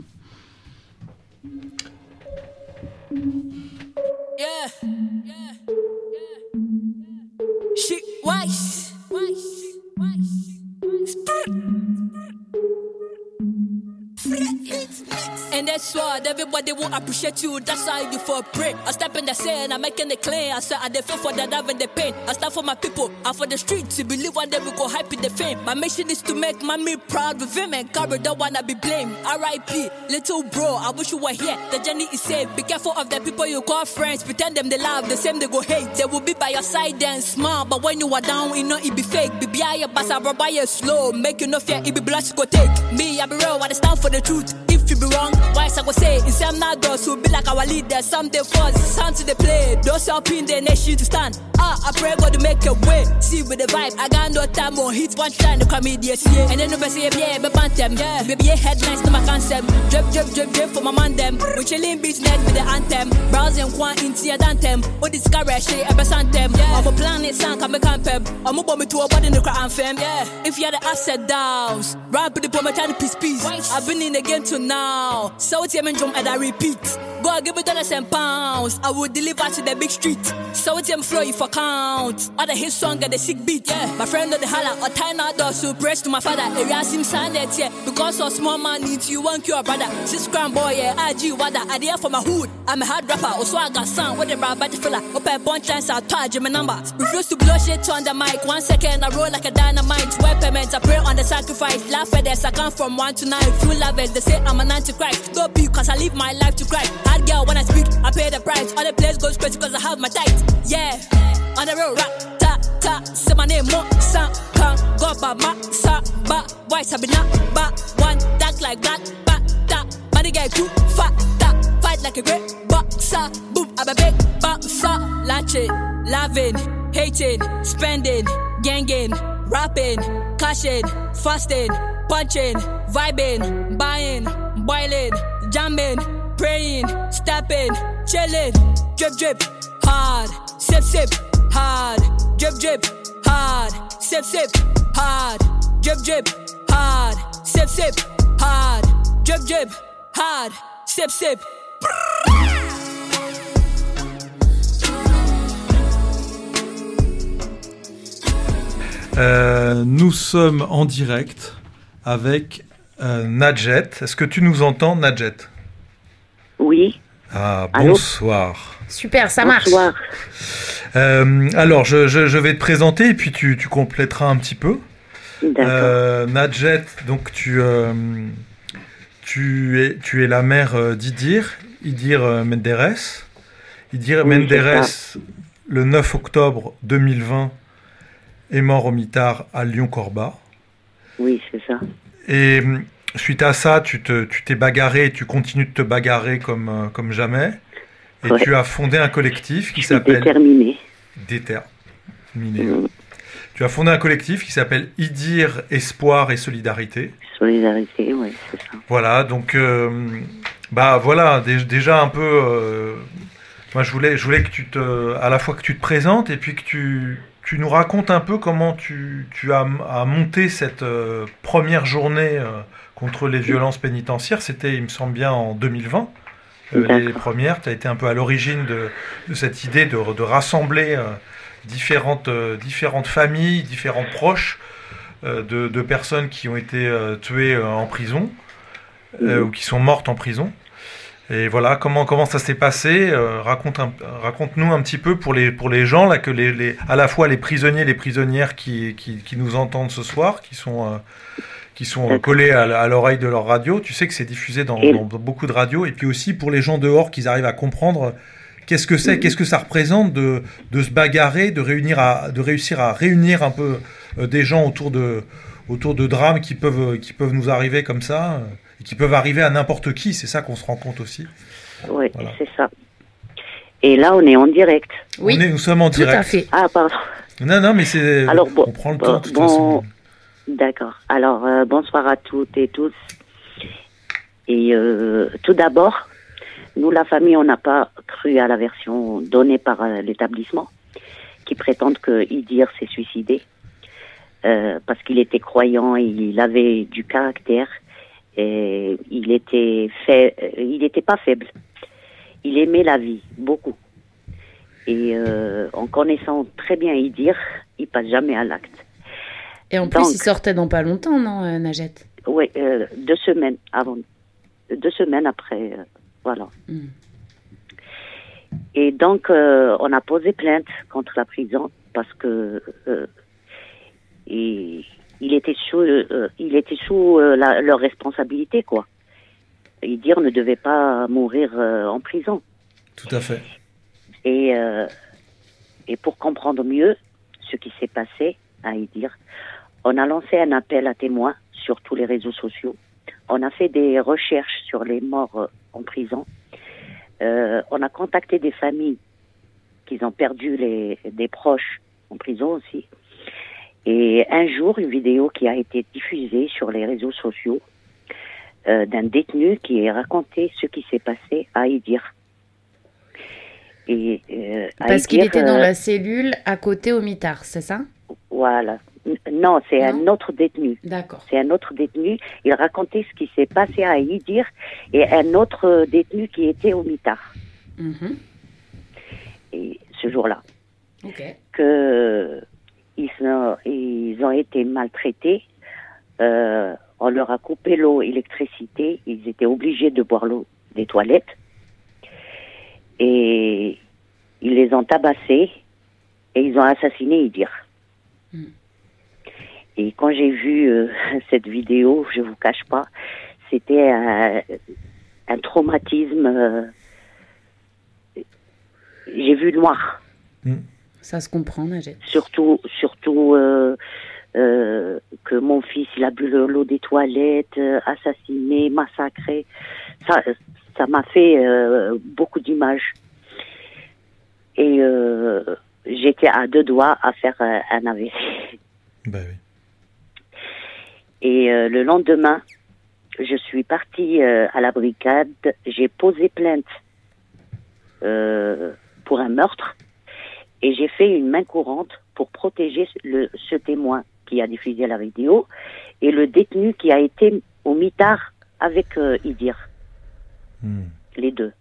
And that's why everybody will appreciate you. That's why you for pray. I step in the sand, I'm making it clean. I say I dey feel for the love and the pain. I stand for my people and for the streets. To believe one day we go hype in the fame. My mission is to make mommy proud with him and Carol don't wanna be blamed. R.I.P. Little bro, I wish you were here. The journey is safe. Be careful of the people you call friends. Pretend them they love, the same they go hate. They will be by your side and smile, but when you are down, you know it be fake. Be I basa, by your slow. Make you no fear, it be blood you go take. Me, I be real, I stand for the truth. If you be wrong, why I go say in some now those who be like our leader, some they force, some to the play. Those help in the nation to stand. Ah, I pray God to make a way. See with the vibe, I got no time on hits one time to come yeah. And then no say yeah, be bantem, yeah. Baby, yeah, headlines to my concept. Drip, drip, drip, drip for my man them. We chillin' business with the anthem. Browsing quan into your dantem. What this garage shit, I besant them. Yeah, I'm a planet, sound come camp them. I'm a bomb to a body in the crowd anthem. Yeah, if you had the asset downs, rap the bomb, trying to piece piece. I've been in the game till now. So it's him and drum and I repeat. Go give me dollars and pounds. I will deliver to the big street. So it's him flow I count. Other hit song and the sick beat. Yeah, my friend on the holla or tie now door so press to my father. Area sim sound that yeah. Because of small man needs you want your brother. Six grand boy yeah. IG wada. I there for my hood. I'm a hard rapper. Also I got sound with the rap body filler. Open bunch chance I'll charge my number. Refuse to blow shit on the mic. One second I roll like a dynamite. Payments. I pray on the sacrifice. Laugh at this. I come from one to nine. Few love it. They say I'm an antichrist. Go be cause I live my life to cry. Hard girl when I speak. I pay the price. The place goes crazy cause I have my tight. Yeah. On the road, rap, ta, ta, say my name, mo, san, kan, go, ba, ma, sa, ba, white, sabi na, ba, one, dark like black, ba, ta, money get too fat, ta, fight like a great boxer, boom, I'm a big boxer, latching, loving, hating, spending, ganging, rapping, cashing, fasting, punching, vibing, buying, boiling, jamming, praying, stepping, chilling, drip, drip, hard, sip, sip, hard, drip, drip, hard, sip, sip, hard, drip, drip, hard, sip, sip, hard, drip, drip, hard, sip, sip. Euh, nous sommes en direct avec euh, Nadjet. Est-ce que tu nous entends, Nadjet? Oui, Ah, Allô? bonsoir. Super, ça marche. bonsoir. Euh, alors, je, je- je vais te présenter et puis tu, tu compléteras un petit peu. D'accord. Euh, Nadjet, donc tu, euh, tu, es, tu es la mère d'Idir, Idir Menderes. Idir Oui, Menderes, le 9 octobre 2020, est mort au mitard à Lyon-Corba. Oui, c'est ça. Et hum, suite à ça, tu te- tu t'es bagarré et tu continues de te bagarrer comme, euh, comme jamais. Et Ouais. tu as fondé un collectif qui s'appelle déterminée. Déterminé. Mm. Tu as fondé un collectif qui s'appelle Idir Espoir et Solidarité. Solidarité, oui, c'est ça. Voilà, donc euh, bah voilà, dé- déjà un peu. euh, moi, je voulais, je voulais que tu te, à la fois que tu te présentes et puis que tu, tu nous racontes un peu comment tu, tu as, as monté cette euh, première journée euh, contre les violences pénitentiaires. C'était, il me semble bien, en 2020. euh, les premières, tu as été un peu à l'origine de, de cette idée de, de rassembler différentes, différentes familles, différents proches de, de personnes qui ont été tuées en prison euh, ou qui sont mortes en prison. Et voilà, comment, comment ça s'est passé euh, raconte un- Raconte-nous un petit peu pour les, pour les gens, là, que les, les- à la fois les prisonniers et les prisonnières qui, qui, qui nous entendent ce soir, qui sont, euh, qui sont D'accord. collés à, l'oreille de leur radio. Tu sais que c'est diffusé dans, beaucoup de radios. Et puis aussi pour les gens dehors, qu'ils arrivent à comprendre qu'est-ce que c'est, qu'est-ce que ça représente de, de se bagarrer, de, réunir à, de réussir à réunir un peu euh, des gens autour de, autour de drames qui peuvent, qui peuvent nous arriver comme ça, euh, et qui peuvent arriver à n'importe qui. C'est ça qu'on se rend compte aussi. Oui, Voilà. c'est ça. Et là, on est en direct. Oui, On est, nous sommes en tout direct. à fait. Ah, pardon. Non, non, mais c'est. Alors, bon, on prend le bon, temps de toute bon, façon. D'accord. Alors, euh, bonsoir à toutes et tous. Et euh, tout d'abord, nous, la famille, on n'a pas cru à la version donnée par euh, l'établissement, qui prétendent que Idir s'est suicidé euh, parce qu'il était croyant, et il avait du caractère, et il était fait, il n'était pas faible. Il aimait la vie beaucoup. Et euh, en connaissant très bien Idir, il passe jamais à l'acte. Et en plus, il sortait dans pas longtemps, non, euh, Najette Oui, euh, deux semaines avant, deux semaines après, euh, voilà. Mm. Et donc, euh, on a posé plainte contre la prison parce que euh, il était sous, euh, il était sous euh, la- leur responsabilité, quoi. Et dire ne devait pas mourir euh, en prison. Tout à fait. Et, et pour comprendre mieux ce qui s'est passé à Idir, on a lancé un appel à témoins sur tous les réseaux sociaux. On a fait des recherches sur les morts en prison. On a contacté des familles qui ont perdu les, des proches en prison aussi. Et un jour, une vidéo qui a été diffusée sur les réseaux sociaux euh, d'un détenu qui a raconté ce qui s'est passé à Idir. Et, euh, à Parce qu'il était dans euh, la cellule à côté au mitard, c'est ça? Voilà. Non, c'est un autre détenu. D'accord. C'est un autre détenu. Il racontait ce qui s'est passé à Idir et un autre détenu qui était au mitard Mhm. et ce jour-là. Ok. Que ils ont, ils ont été maltraités. Euh, on leur a coupé l'eau, l'électricité. Ils étaient obligés de boire l'eau des toilettes. Et ils les ont tabassés et ils ont assassiné Idir. Mm. Et quand j'ai vu euh, cette vidéo, je vous cache pas, c'était un, un traumatisme. euh, j'ai vu noir Ça se comprend, Najette. surtout surtout euh, euh, que mon fils il a bu le- l'eau des toilettes euh, assassiné massacré. Ça ça m'a fait euh, beaucoup d'images. Et euh, j'étais à deux doigts à faire un AVC Bah oui. et euh, le lendemain je suis partie euh, à la brigade. J'ai posé plainte euh, pour un meurtre et j'ai fait une main courante pour protéger le, ce témoin qui a diffusé la vidéo et le détenu qui a été au mitard avec euh, Idir, Hmm. les deux.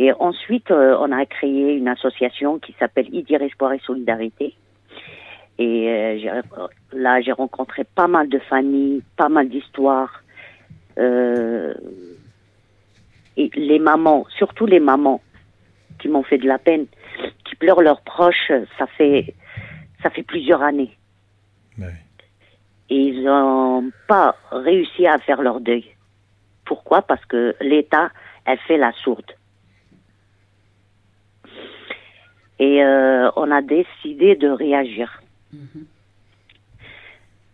Et ensuite, euh, on a créé une association qui s'appelle Idir Espoir et Solidarité. Et euh, là, j'ai rencontré pas mal de familles, pas mal d'histoires. Et les mamans, surtout les mamans, qui m'ont fait de la peine, qui pleurent leurs proches, ça fait, ça fait plusieurs années. Et ils n'ont pas réussi à faire leur deuil. Pourquoi? Parce que l'État, elle fait la sourde. Et euh, on a décidé de réagir.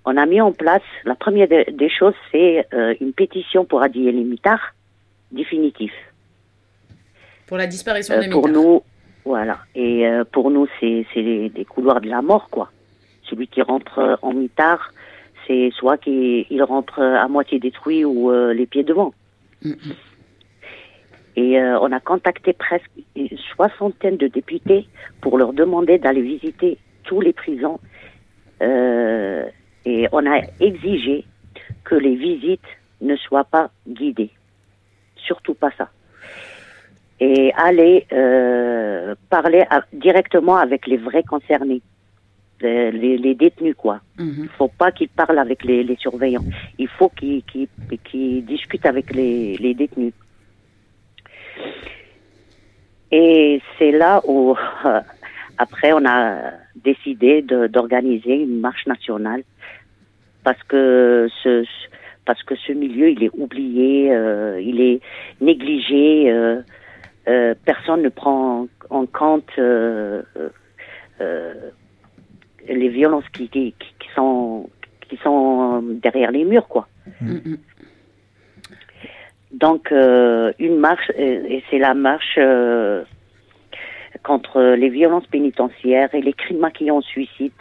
On a mis en place, la première de- des choses, c'est euh, une pétition pour Adi et les mitards, définitif. Pour la disparition Euh, des pour mitards. nous, voilà. Et euh, pour nous, c'est c'est des, couloirs de la mort, quoi. Celui qui rentre euh, en mitard, c'est soit qu'il il rentre euh, à moitié détruit ou euh, les pieds devant. Mhm. Et euh, on a contacté presque une soixantaine de députés pour leur demander d'aller visiter tous les prisons. Euh, et on a exigé que les visites ne soient pas guidées. Surtout pas ça. Et aller euh, parler à- directement avec les vrais concernés, les, les- les détenus, quoi. Mhm. Il faut pas qu'ils parlent avec les, les surveillants. Il faut qu'ils qu'ils- qu'ils discutent avec les, les détenus. Et c'est là où, euh, après, on a décidé d'organiser une marche nationale parce que ce, ce- parce que ce milieu, il est oublié, euh, il est négligé, euh, euh, personne ne prend en compte euh, euh, les violences qui, qui, qui sont qui sont derrière les murs, quoi. Mm, mm. Donc, euh, une marche, et c'est la marche euh, contre les violences pénitentiaires et les crimes maquillants au suicide,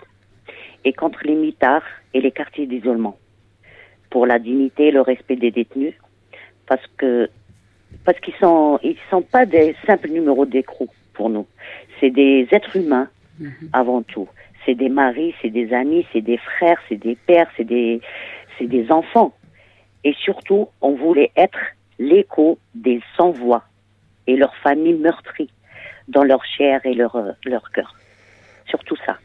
et contre les mitards et les quartiers d'isolement, pour la dignité et le respect des détenus, parce que parce qu'ils sont ils sont pas des simples numéros d'écrou pour nous, c'est des êtres humains avant tout. C'est des maris, c'est des amis, c'est des frères, c'est des pères, c'est des c'est des enfants. Et surtout, on voulait être l'écho des sans-voix et leurs familles meurtries dans leur chair et leur, euh, leur cœur. Surtout ça.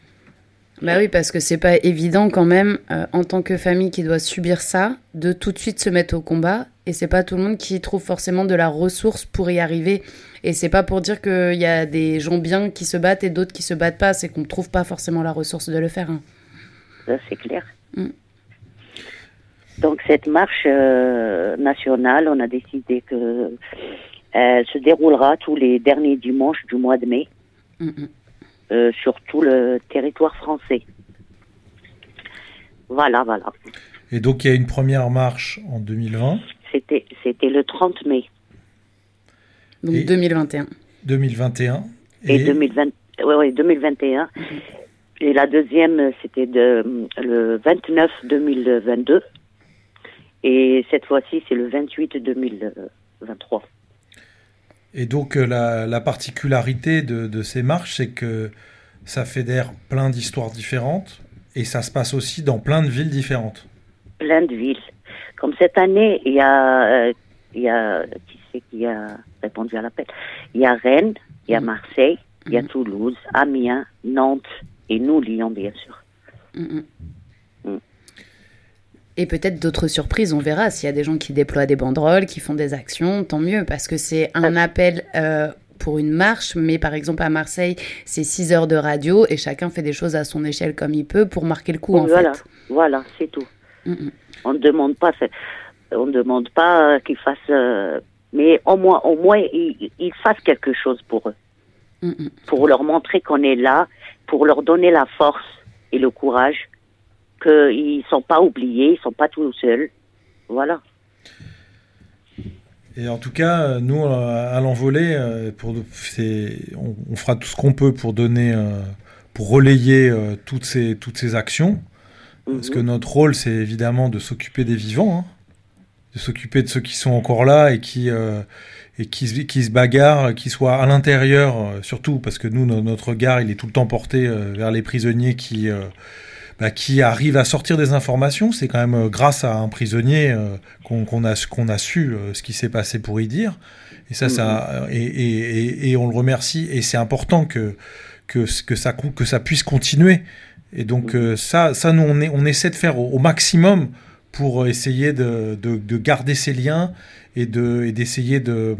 Bah oui, parce que c'est pas évident quand même, euh, en tant que famille qui doit subir ça, de tout de suite se mettre au combat. Et c'est pas tout le monde qui trouve forcément de la ressource pour y arriver. Et c'est pas pour dire qu'il y a des gens bien qui se battent et d'autres qui se battent pas, c'est qu'on ne trouve pas forcément la ressource de le faire. hein. Ça, c'est clair. Mm. Donc, cette marche euh, nationale, on a décidé que elle se déroulera tous les derniers dimanches du mois de mai Mm, mm. Euh, sur tout le territoire français. Voilà, voilà. Et donc il y a une première marche en 2020, C'était, c'était le 30 mai Donc Et- 2021. 2021. et, 2020, ouais, ouais, 2021. Et la deuxième, c'était de, le 29 2022. Et cette fois-ci, c'est le 28 2023. Et donc euh, la, la particularité de, de ces marches, c'est que ça fédère plein d'histoires différentes et ça se passe aussi dans plein de villes différentes. plein de villes. Comme cette année, il y a, euh, il y a, qui c'est qui a répondu à l'appel? Il y a Rennes, il y a Marseille, il y a Toulouse, Amiens, Nantes et nous, Lyon, bien sûr. Mm, mm. Et peut-être d'autres surprises, on verra. S'il y a des gens qui déploient des banderoles, qui font des actions, tant mieux, parce que c'est un appel euh, pour une marche, mais par exemple à Marseille, c'est 6 heures de radio et chacun fait des choses à son échelle comme il peut pour marquer le coup, en voilà, fait. voilà, c'est tout. Mm, mm. On ne demande pas, on demande pas euh, qu'ils fassent, euh, mais au moins, au moins, ils, ils fassent quelque chose pour eux, Mm, mm. pour leur montrer qu'on est là, pour leur donner la force et le courage, qu'ils sont pas oubliés, ils sont pas tout seuls. Voilà. Et en tout cas, euh, nous, euh, à l'envolée, euh, on, on fera tout ce qu'on peut pour donner, pour relayer toutes, ces, toutes ces actions. Parce Mhm. que notre rôle, c'est évidemment de s'occuper des vivants, hein, de s'occuper de ceux qui sont encore là et qui, euh, et qui, se- qui se bagarrent, qui soient à l'intérieur, surtout parce que nous, no- notre regard, il est tout le temps porté vers les prisonniers qui, euh, bah, qui arrivent à sortir des informations. C'est quand même euh, grâce à un prisonnier euh, qu'on qu'on a, qu'on a su euh, ce qui s'est passé pour y dire. Et ça, ça, et, et, et, et on le remercie. Et c'est important que, que, que, ça, que ça puisse continuer. Et donc euh, ça, ça nous, on, est, on essaie de faire au, au maximum pour essayer de, de, de garder ces liens et de et d'essayer de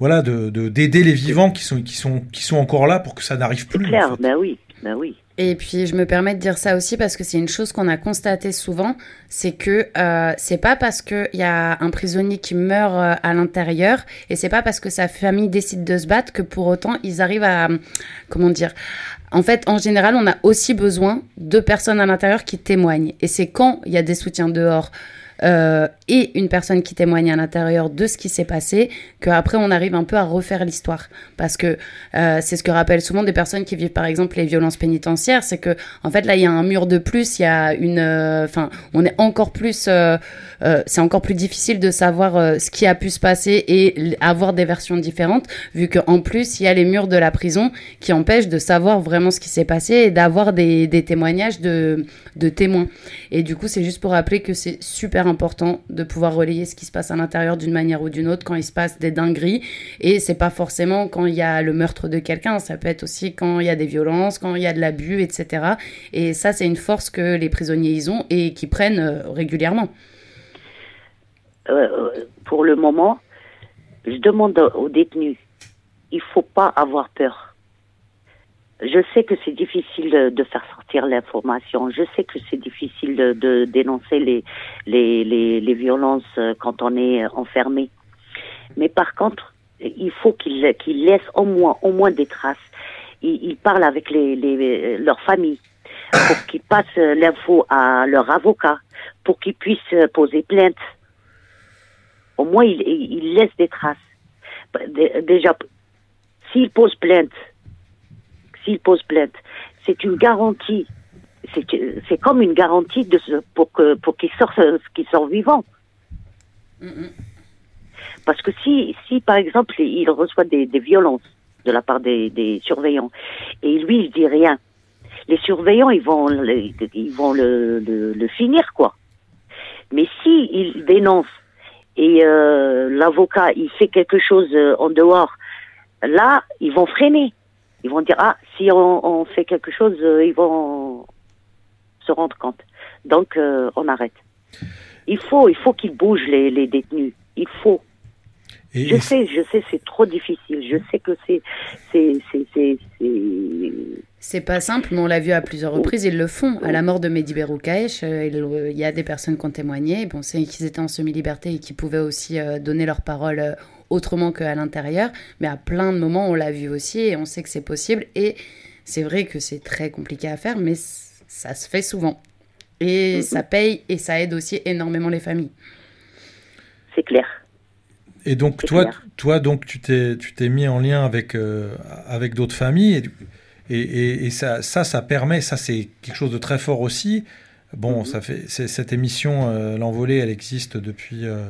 de de- d'aider les vivants qui sont qui sont qui sont encore là pour que ça n'arrive plus. en clair, fait. ben oui, ben oui. Et puis je me permets de dire ça aussi parce que c'est une chose qu'on a constaté souvent, c'est que euh, c'est pas parce qu'il y a un prisonnier qui meurt euh, à l'intérieur et c'est pas parce que sa famille décide de se battre que pour autant ils arrivent à comment dire. En fait, en général, on a aussi besoin de personnes à l'intérieur qui témoignent. Et c'est quand il y a des soutiens dehors euh, et une personne qui témoigne à l'intérieur de ce qui s'est passé, qu'après on arrive un peu à refaire l'histoire. Parce que euh, c'est ce que rappellent souvent des personnes qui vivent par exemple les violences pénitentiaires, c'est que en fait là il y a un mur de plus, il y a une, euh, enfin on est encore plus, c'est encore plus difficile de savoir ce qui a pu se passer et avoir des versions différentes, vu qu'en plus il y a les murs de la prison qui empêchent de savoir vraiment ce qui s'est passé et d'avoir des, témoignages de, de témoins. Et du coup c'est juste pour rappeler que c'est super de pouvoir relayer ce qui se passe à l'intérieur d'une manière ou d'une autre quand il se passe des dingueries et c'est pas forcément quand il y a le meurtre de quelqu'un, ça peut être aussi quand il y a des violences, quand il y a de l'abus, etc. Et ça, c'est une force que les prisonniers ils ont et qui prennent euh, régulièrement. Euh, euh, pour le moment, je demande aux détenus, il faut pas avoir peur. Je sais que c'est difficile de, faire sortir l'information. Je sais que c'est difficile de, dénoncer les, les, les, violences euh, quand on est enfermé. Mais par contre, il faut qu'ils qu'ils laissent au moins, au moins des traces. Ils, ils parlent avec les, les, leurs familles. pour qu'ils passent euh, l'info à leur avocat, pour qu'ils puissent euh, poser plainte. Au moins, ils il, il laissent des traces. Bah, dé- Déjà, s'ils posent plainte, s'ils posent plainte, c'est une garantie. C'est comme une garantie de ce, pour que pour euh, qu'ils sortent vivants. Parce que si si par exemple il reçoit des, violences de la part des, surveillants et lui il dit rien, les surveillants ils vont ils vont le, le, le finir quoi. Mais si il dénonce et euh, l'avocat il fait quelque chose euh, en dehors, là ils vont freiner. Ils vont dire ah si on, on fait quelque chose euh, ils vont se rendre compte. Donc euh, on arrête. Il faut il faut qu'ils bougent les, les détenus. Il faut. Et, Je et- sais, je sais, c'est trop difficile. Je sais que c'est, c'est, c'est, c'est, c'est- C'est pas simple, mais on l'a vu à plusieurs reprises, ils le font. À la mort de Mehdi Beroukaïch, euh, il y a des personnes qui ont témoigné. Bon, c'est qu'ils étaient en semi-liberté et qui pouvaient aussi donner leur parole autrement qu'à l'intérieur. Mais à plein de moments, on l'a vu aussi et on sait que c'est possible. Et c'est vrai que c'est très compliqué à faire, mais ça se fait souvent. Et ça paye et ça aide aussi énormément les familles. c'est clair. Et donc toi, clair. toi donc tu t'es tu t'es mis en lien avec euh, avec d'autres familles et, et, et- et ça ça ça permet ça c'est quelque chose de très fort aussi. Bon, Mhm. ça fait cette émission euh, l'envolée, elle existe depuis euh,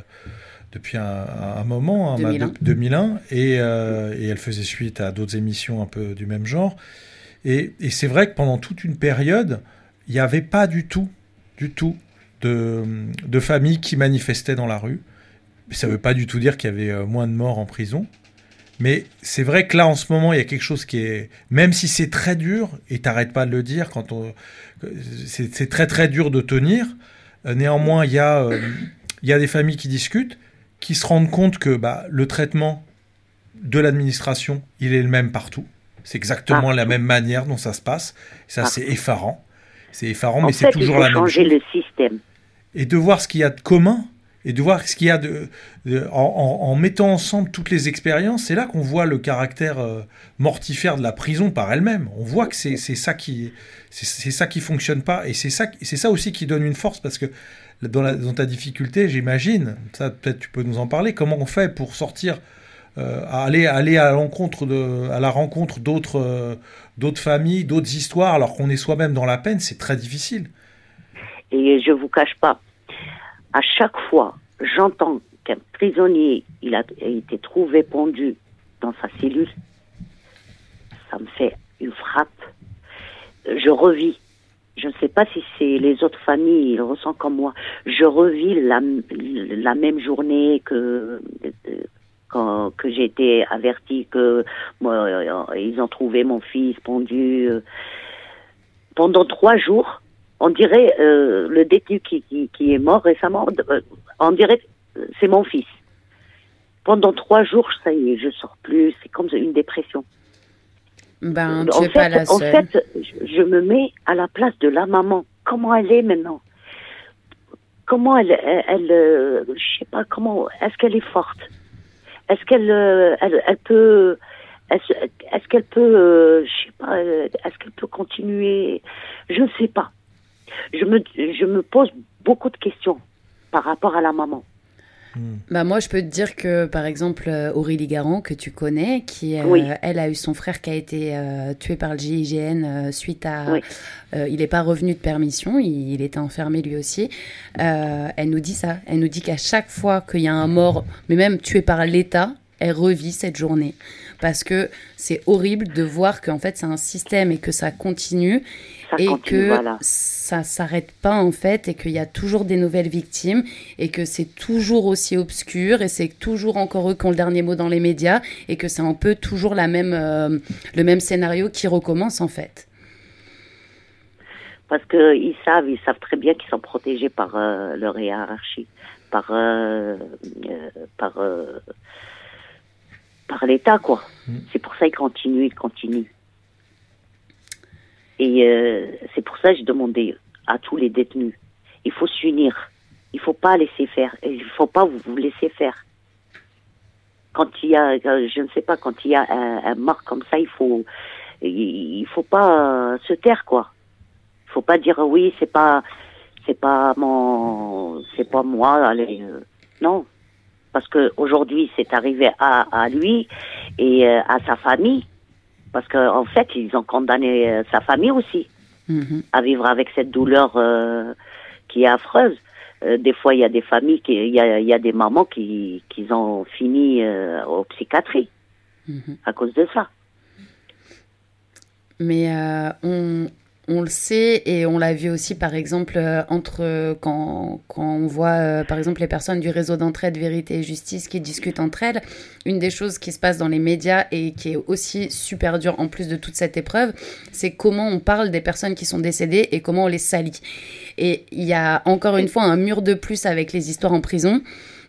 depuis un, un moment, hein, bah, 2001. de- 2001, et, euh, et elle faisait suite à d'autres émissions un peu du même genre. Et, et c'est vrai que pendant toute une période, il n'y avait pas du tout, du tout de, de familles qui manifestaient dans la rue. Ça ne veut pas du tout dire qu'il y avait euh, moins de morts en prison. Mais c'est vrai que là, en ce moment, il y a quelque chose qui est... Même si c'est très dur, et t'arrêtes pas de le dire, quand on... c'est très très dur de tenir, euh, néanmoins, il y, a, euh, il y a des familles qui discutent, qui se rendent compte que bah, le traitement de l'administration, il est le même partout. C'est exactement la même manière dont ça se passe. Ça, c'est effarant. C'est effarant, en mais c'est il toujours faut la même changer chose le système. et de voir ce qu'il y a de commun et de voir ce qu'il y a de, de- en, en- en mettant ensemble toutes les expériences, c'est là qu'on voit le caractère euh, mortifère de la prison par elle-même. On voit que c'est ça qui c'est ça qui fonctionne pas et c'est ça c'est ça aussi qui donne une force parce que dans, ta difficulté, j'imagine, ça peut-être tu peux nous en parler, comment on fait pour sortir euh, aller aller à de à la rencontre d'autres euh, d'autres familles, d'autres histoires alors qu'on est soi-même dans la peine, c'est très difficile. Et je vous cache pas, à chaque fois, j'entends qu'un prisonnier, il a été trouvé pendu dans sa cellule. Ça me fait une frappe. Je revis. Je ne sais pas si c'est les autres familles, ils ressentent comme moi. Je revis la, même journée que quand que j'ai été avertie que moi, euh, ils ont trouvé mon fils pendu. euh. Pendant trois jours, on dirait euh, le détenu qui, qui, est mort récemment, on dirait c'est mon fils. Pendant trois jours, ça y est, je sors plus, c'est comme une dépression. Ben, tu en es fait, pas la en seule. fait, je, me mets à la place de la maman. Comment elle est maintenant? Comment elle, elle, elle, euh, je sais pas comment. Est-ce qu'elle est forte? Est-ce qu'elle, euh, elle, elle peut, est-ce, est-ce qu'elle peut, euh, je sais pas, euh, est-ce qu'elle peut continuer? Je ne sais pas. Je me, je me pose beaucoup de questions par rapport à la maman. Bah moi, je peux te dire que, par exemple, euh, Aurélie Garand, que tu connais, qui, euh, Oui. elle a eu son frère qui a été euh, tué par le GIGN euh, suite à... Oui. euh, il n'est pas revenu de permission, il, il était enfermé lui aussi. Euh, elle nous dit ça. Elle nous dit qu'à chaque fois qu'il y a un mort, mais même tué par l'État, elle revit cette journée. Parce que c'est horrible de voir qu'en fait, c'est un système et que ça continue Ça et continue, que voilà. ça s'arrête pas en fait et qu'il y a toujours des nouvelles victimes et que c'est toujours aussi obscur et c'est toujours encore eux qui ont le dernier mot dans les médias et que c'est un peu toujours la même, euh, le même scénario qui recommence en fait. Parce que ils savent, ils savent très bien qu'ils sont protégés par euh, leur hiérarchie, par euh, euh, par euh, par l'État, quoi. C'est pour ça qu'ils continuent, ils continuent. Et euh, c'est pour ça que je demandais à tous les détenus, il faut s'unir, il faut pas laisser faire, il faut pas vous, laisser faire. Quand il y a, euh, je ne sais pas, quand il y a un, un mort comme ça, il faut, il, il faut pas euh, se taire, quoi faut pas dire oui, c'est pas, c'est pas mon, c'est pas moi. Allez, euh, non, parce que aujourd'hui c'est arrivé à, à lui et euh, à sa famille, parce qu'en en fait ils ont condamné euh, sa famille aussi Mhm. à vivre avec cette douleur euh, qui est affreuse. Euh, des fois, il y a des familles, qui- il y a, il y a des mamans qui, qui ont fini euh, aux psychiatries Mhm. à cause de ça. Mais on, on le sait et on l'a vu aussi, par exemple, euh, entre quand, quand on voit, euh, par exemple, les personnes du réseau d'entraide Vérité et Justice qui discutent entre elles. Une des choses qui se passe dans les médias et qui est aussi super dure en plus de toute cette épreuve, c'est comment on parle des personnes qui sont décédées et comment on les salit. Et il y a encore une fois un mur de plus avec les histoires en prison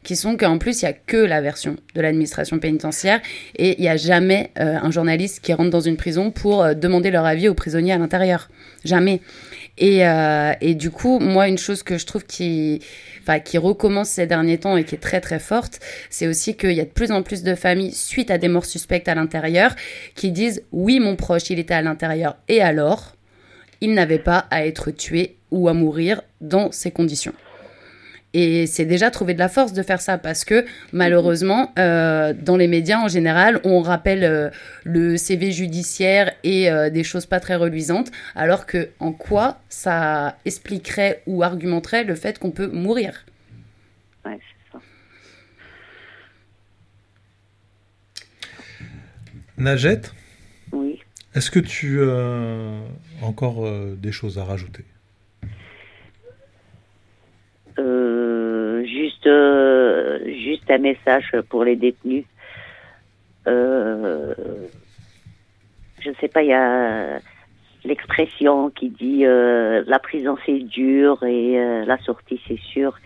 qui sont qu'en plus, il n'y a que la version de l'administration pénitentiaire et il n'y a jamais euh, un journaliste qui rentre dans une prison pour euh, demander leur avis aux prisonniers à l'intérieur. Jamais. Et, euh, et du coup, moi, une chose que je trouve qui, qui recommence ces derniers temps et qui est très très forte, c'est aussi qu'il y a de plus en plus de familles, suite à des morts suspectes à l'intérieur, qui disent oui, mon proche, il était à l'intérieur, et alors, il n'avait pas à être tué ou à mourir dans ces conditions. Et c'est déjà trouver de la force de faire ça parce que malheureusement, euh, dans les médias en général, on rappelle euh, le CV judiciaire et euh, des choses pas très reluisantes, alors que en quoi ça expliquerait ou argumenterait le fait qu'on peut mourir Ouais, c'est ça. Najet, Oui. est-ce que tu as encore euh, des choses à rajouter? Euh, juste, euh, juste un message pour les détenus. Euh, je ne sais pas, il y a l'expression qui dit la prison c'est dur et la sortie c'est sûr.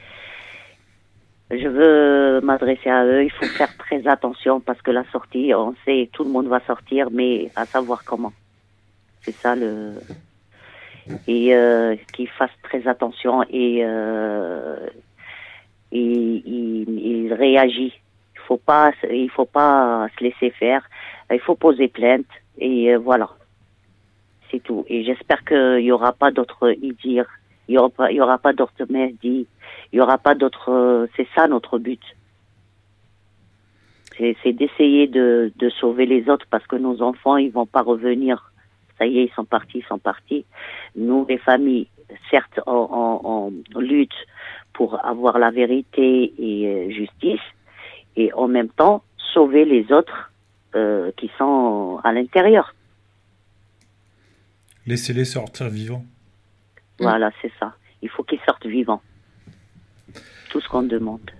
Je veux m'adresser à eux. Il faut faire très attention parce que la sortie, on sait, tout le monde va sortir, mais à savoir comment. C'est ça le et euh, qu'ils fassent très attention et euh, et il, il faut pas, il faut pas se laisser faire. Il faut poser plainte et euh, voilà, c'est tout. Et j'espère qu'il y aura pas d'autres Idir, il y aura pas, d'autres Mehdi, il y aura pas d'autres. C'est ça notre but. C'est d'essayer de, de sauver les autres parce que nos enfants ils vont pas revenir. Ça y est, ils sont partis, ils sont partis. Nous, les familles, certes, on, on- on lutte pour avoir la vérité et euh, justice, et en même temps sauver les autres euh, qui sont à l'intérieur. Laissez-les sortir vivants. Voilà, c'est ça. Il faut qu'ils sortent vivants. Tout ce qu'on demande.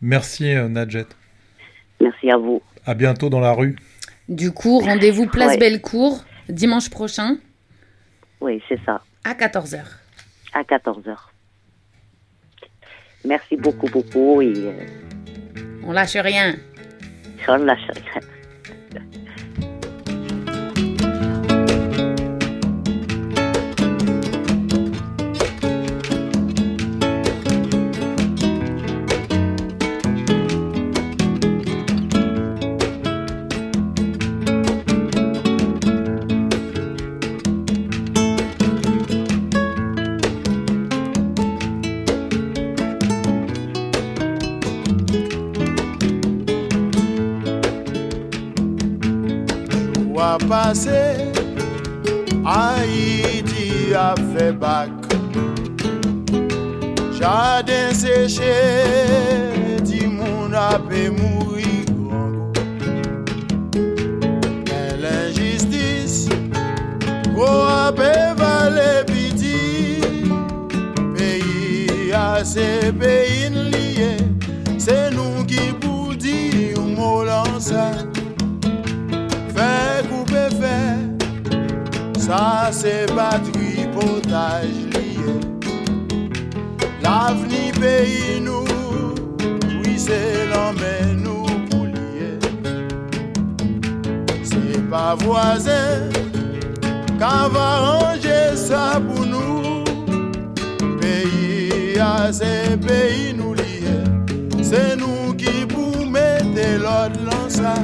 Merci euh, Najet. Merci à vous. À bientôt dans la rue. Du coup, rendez-vous place Ouais. Bellecour dimanche prochain Oui, c'est ça. à 14h. À 14h. Merci beaucoup, beaucoup. Et euh, On lâche rien. on lâche rien. passé, Haïti a fait bac. Jardin séché, dit mon apé mourir. Mais l'injustice, gros apé valait pitié, pays à ses. Sa se patri potaj liye. L'avni peyi nou, oui se l'anmen nou pou liye. Se pa voisin, ka va anje sa pou nou. Peyi a se peyi nou liye, se nou ki pou mette l'od lan sa.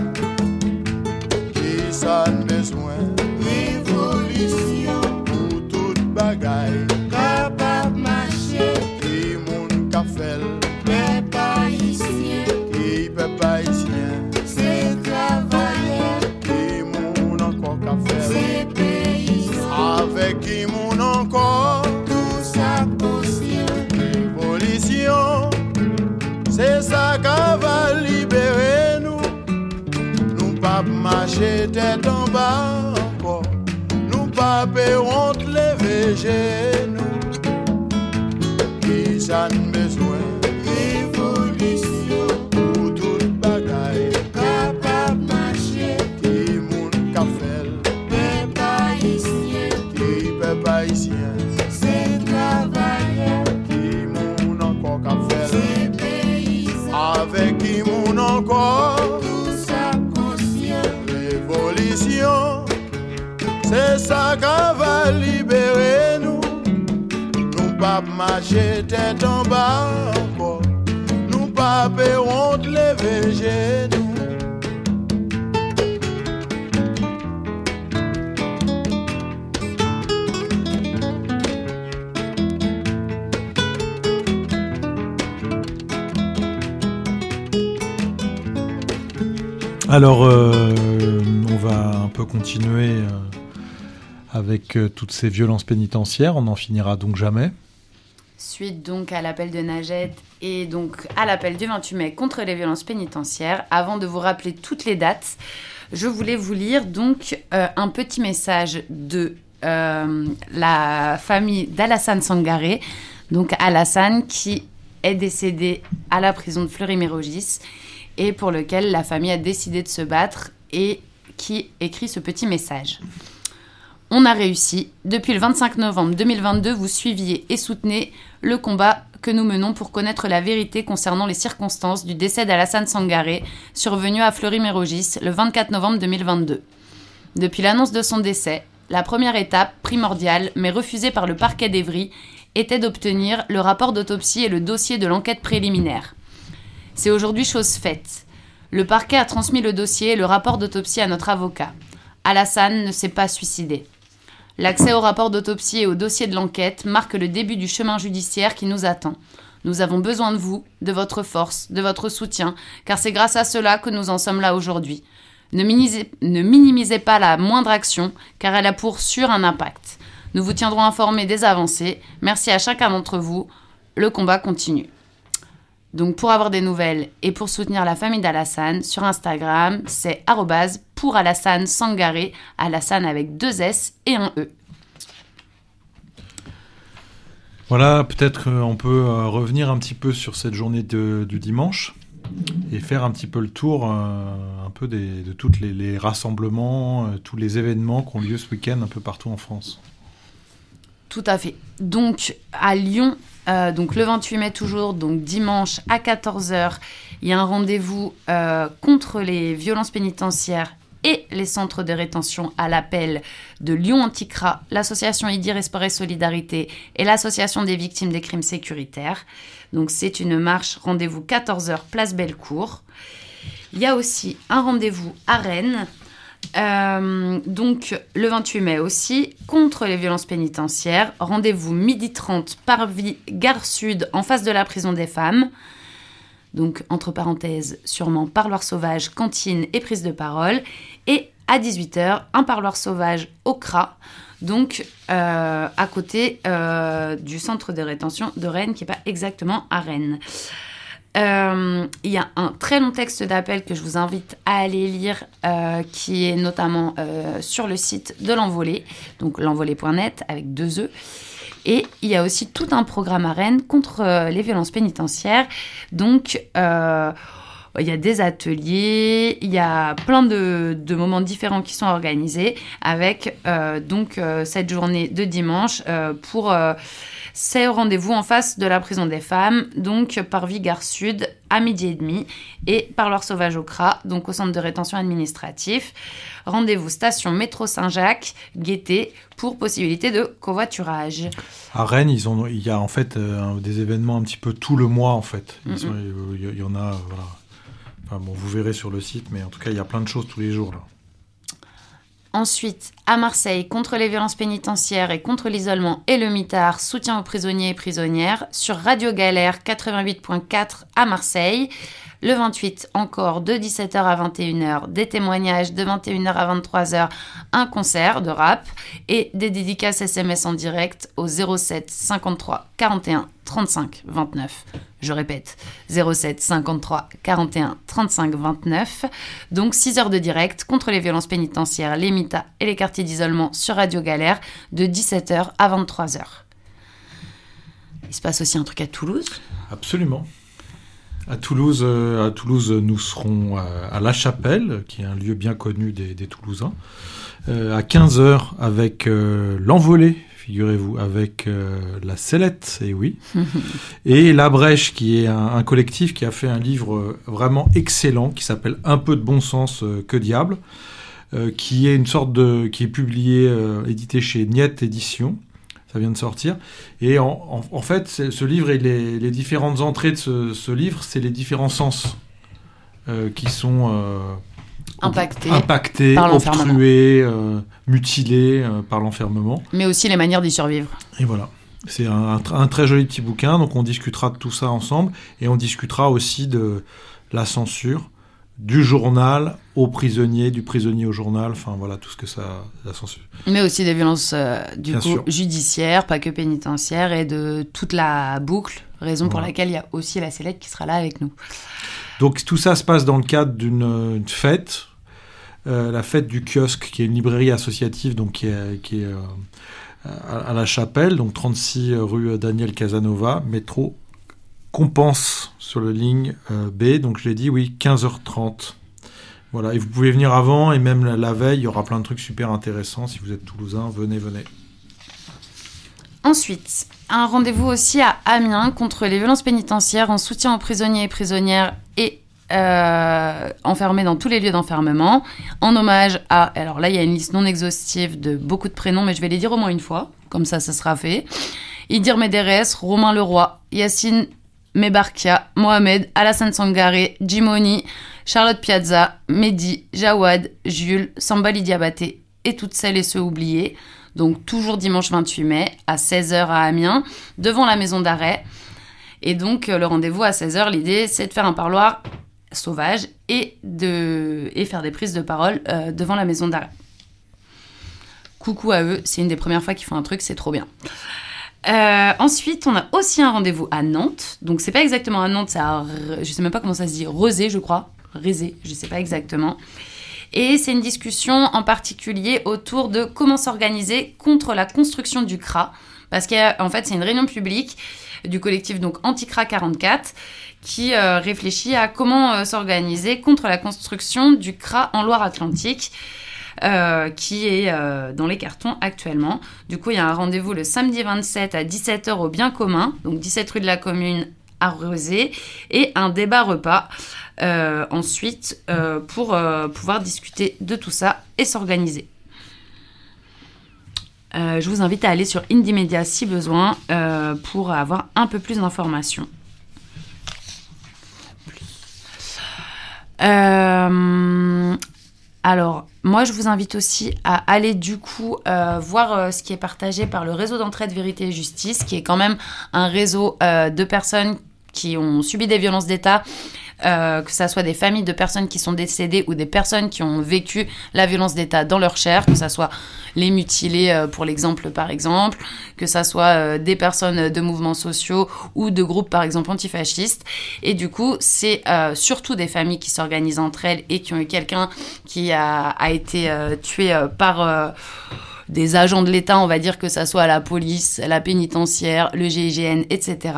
Besoin pap mache tèt an ba anko, nou pap e ont leve genou, ki sa n'bezou. Se sa ka va libere nou Nou pa mache tèt an ba anko Nou pa pe honte leve genou Alors, euh, on va un peu continuer euh, avec euh, toutes ces violences pénitentiaires. On n'en finira donc jamais. Suite donc à l'appel de Najed et donc à l'appel du 28 mai contre les violences pénitentiaires. Avant de vous rappeler toutes les dates, je voulais vous lire donc euh, un petit message de euh, la famille d'Alassane Sangaré. Donc Alassane qui est décédé à la prison de Fleury-Mérogis et pour lequel la famille a décidé de se battre et qui écrit ce petit message. On a réussi. Depuis le 25 novembre 2022, vous suiviez et soutenez le combat que nous menons pour connaître la vérité concernant les circonstances du décès d'Alassane Sangaré, survenu à Fleury-Mérogis le 24 novembre 2022. Depuis l'annonce de son décès, la première étape, primordiale, mais refusée par le parquet d'Evry, était d'obtenir le rapport d'autopsie et le dossier de l'enquête préliminaire. C'est aujourd'hui chose faite. Le parquet a transmis le dossier et le rapport d'autopsie à notre avocat. Alassane ne s'est pas suicidé. L'accès au rapport d'autopsie et au dossier de l'enquête marque le début du chemin judiciaire qui nous attend. Nous avons besoin de vous, de votre force, de votre soutien, car c'est grâce à cela que nous en sommes là aujourd'hui. Ne minimisez, pas la moindre action, car elle a pour sûr un impact. Nous vous tiendrons informés des avancées. Merci à chacun d'entre vous. Le combat continue. Donc pour avoir des nouvelles et pour soutenir la famille d'Alassane, sur Instagram, c'est pour Alassane Sangaré, Alassane avec deux S et un E. Voilà, peut-être qu'on peut euh, revenir un petit peu sur cette journée de- du dimanche et faire un petit peu le tour euh, un peu de tous les, rassemblements, euh, tous les événements qui ont lieu ce week-end un peu partout en France. Tout à fait. Donc à Lyon, euh, donc le 28 mai toujours, donc dimanche à 14h, il y a un rendez-vous euh, contre les violences pénitentiaires et les centres de rétention à l'appel de Lyon Anticra, l'association IDIR Espoir et Solidarité et l'association des victimes des crimes sécuritaires. Donc c'est une marche, rendez-vous 14h, place Bellecour. Il y a aussi un rendez-vous à Rennes euh, donc le 28 mai aussi, contre les violences pénitentiaires, rendez-vous midi 30 Parvis, Gare Sud, en face de la prison des femmes. Donc entre parenthèses, sûrement parloir sauvage, cantine et prise de parole. Et à 18h, un parloir sauvage au CRA, donc euh, à côté euh, du centre de rétention de Rennes, qui n'est pas exactement à Rennes. Euh, il y a un très long texte d'appel que je vous invite à aller lire, euh, qui est notamment euh, sur le site de l'envolée, donc l'envolée.net avec deux E. Et il y a aussi tout un programme à Rennes contre les violences pénitentiaires. Donc, il y a des ateliers, il y a plein de, de moments différents qui sont organisés avec donc cette journée de dimanche pour c'est au rendez-vous en face de la prison des femmes, donc par Vigare Sud à midi et demi, et par leur sauvage au CRA, donc au centre de rétention administratif. Rendez-vous station métro Saint-Jacques, Gaieté, pour possibilité de covoiturage. À Rennes, ils ont, il y a en fait euh, des événements un petit peu tout le mois en fait. Ils il y, en a, voilà. Enfin, bon, vous verrez sur le site, mais en tout cas, il y a plein de choses tous les jours là. Ensuite, à Marseille, contre les violences pénitentiaires et contre l'isolement et le mitard, soutien aux prisonniers et prisonnières. Sur Radio Galère 88.4 à Marseille. Le 28, encore de 17h à 21h, des témoignages de 21h à 23h, un concert de rap et des dédicaces SMS en direct au 07 53 41 35 29. Je répète, 07 53 41 35 29. Donc 6 heures de direct contre les violences pénitentiaires, les mitas et les quartiers d'isolement sur Radio Galère de 17h à 23h. Il se passe aussi un truc à Toulouse. Absolument. À Toulouse, euh, à Toulouse, nous serons à La Chapelle, qui est un lieu bien connu des, des Toulousains, euh, à 15h avec euh, l'Envolée, figurez-vous, avec euh, la Sellette, et oui, et La Brèche, qui est un, un collectif qui a fait un livre vraiment excellent, qui s'appelle Un peu de bon sens, que diable, euh, qui est une sorte de, qui est publié, euh, édité chez Niette Édition. Ça vient de sortir. Et en, en- en fait, ce livre et les, les différentes entrées de ce, ce livre, c'est les différents sens euh, qui sont Impactés impactés, obstrués, mutilés par l'enfermement. mais aussi les manières d'y survivre. Et voilà. C'est un très joli petit bouquin, donc on discutera de tout ça ensemble et on discutera aussi de la censure, du journal aux prisonniers, du prisonnier au journal, enfin voilà tout ce que ça, la censure. Mais aussi des violences euh, du coup judiciaires, pas que pénitentiaires, et de toute la boucle, raison pour laquelle il y a aussi la sellette qui sera là avec nous. Donc tout ça se passe dans le cadre d'une euh, fête, euh, la fête du kiosque, qui est une librairie associative, donc qui est, qui est, euh, à, à la Chapelle, donc 36 rue Daniel Casanova, métro Compense sur le ligne euh, B, donc je l'ai dit, oui, 15h30. Voilà, et vous pouvez venir avant, et même la, veille, il y aura plein de trucs super intéressants. Si vous êtes toulousain, venez, venez. Ensuite, un rendez-vous aussi à Amiens contre les violences pénitentiaires en soutien aux prisonniers et prisonnières et euh, enfermés dans tous les lieux d'enfermement, en hommage à... Alors là, il y a une liste non exhaustive de beaucoup de prénoms, mais je vais les dire au moins une fois, comme ça, ça sera fait. Idir Médérès, Romain Leroy, Yacine Mebarkia, Mohamed, Alassane Sangaré, Jimoni, Charlotte Piazza, Mehdi, Jawad, Jules, Sambali Diabaté et toutes celles et ceux oubliés. Donc toujours dimanche 28 mai à 16h à Amiens, devant la maison d'arrêt. Et donc euh, le rendez-vous à 16h, l'idée c'est de faire un parloir sauvage et, de, et faire des prises de parole euh, devant la maison d'arrêt. Coucou à eux, c'est une des premières fois qu'ils font un truc, c'est trop bien. Euh, ensuite, on a aussi un rendez-vous à Nantes. Donc, c'est pas exactement à Nantes. R- Je sais même pas comment ça se dit. Rezé, je crois. Rezé, je sais pas exactement. Et c'est une discussion en particulier autour de comment s'organiser contre la construction du CRA. Parce qu'en fait, c'est une réunion publique du collectif donc Anticra 44 qui euh, réfléchit à comment euh, s'organiser contre la construction du CRA en Loire-Atlantique. Euh, qui est euh, dans les cartons actuellement. Du coup, il y a un rendez-vous le samedi 27 à 17h au Bien commun, donc 17 rue de la Commune à Rosé, et un débat repas euh, ensuite pour pouvoir discuter de tout ça et s'organiser. Je vous invite à aller sur Indie Media si besoin pour avoir un peu plus d'informations. Alors, moi, je vous invite aussi à aller du coup euh, voir euh, ce qui est partagé par le réseau d'entraide Vérité et Justice, qui est quand même un réseau euh, de personnes qui ont subi des violences d'État, euh, que ça soit des familles de personnes qui sont décédées ou des personnes qui ont vécu la violence d'État dans leur chair, que ça soit les mutilés euh, pour l'exemple par exemple, que ça soit euh, des personnes de mouvements sociaux ou de groupes par exemple antifascistes. Et du coup, c'est surtout des familles qui s'organisent entre elles et qui ont eu quelqu'un qui a, a été tué par des agents de l'État, on va dire que ça soit la police, la pénitentiaire, le GIGN, etc.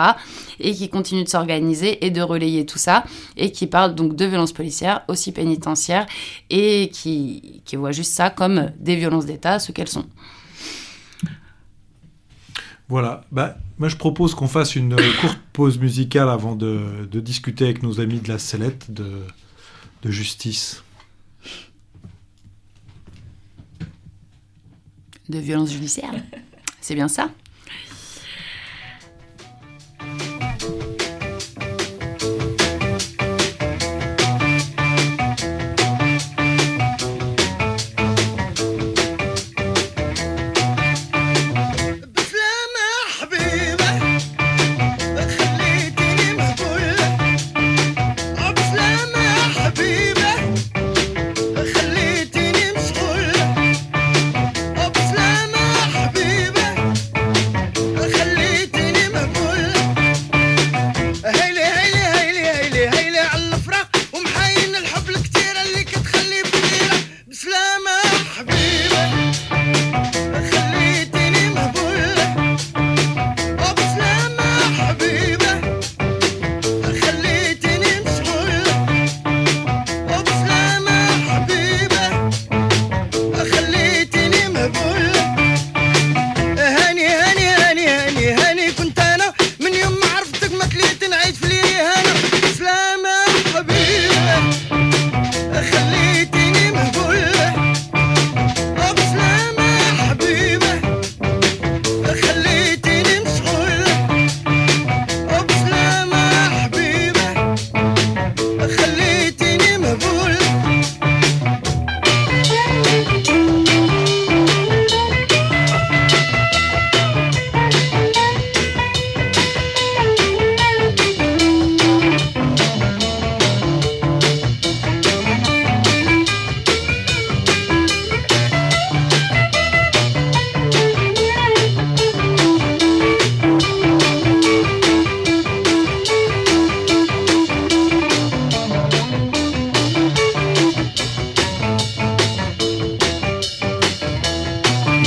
Et qui continuent de s'organiser et de relayer tout ça et qui parlent donc de violences policières, aussi pénitentiaires et qui, voient juste ça comme des violences d'État, ce qu'elles sont. Voilà. Bah, moi, je propose qu'on fasse une courte pause musicale avant de, discuter avec nos amis de la sellette de justice. De violences judiciaires. C'est bien ça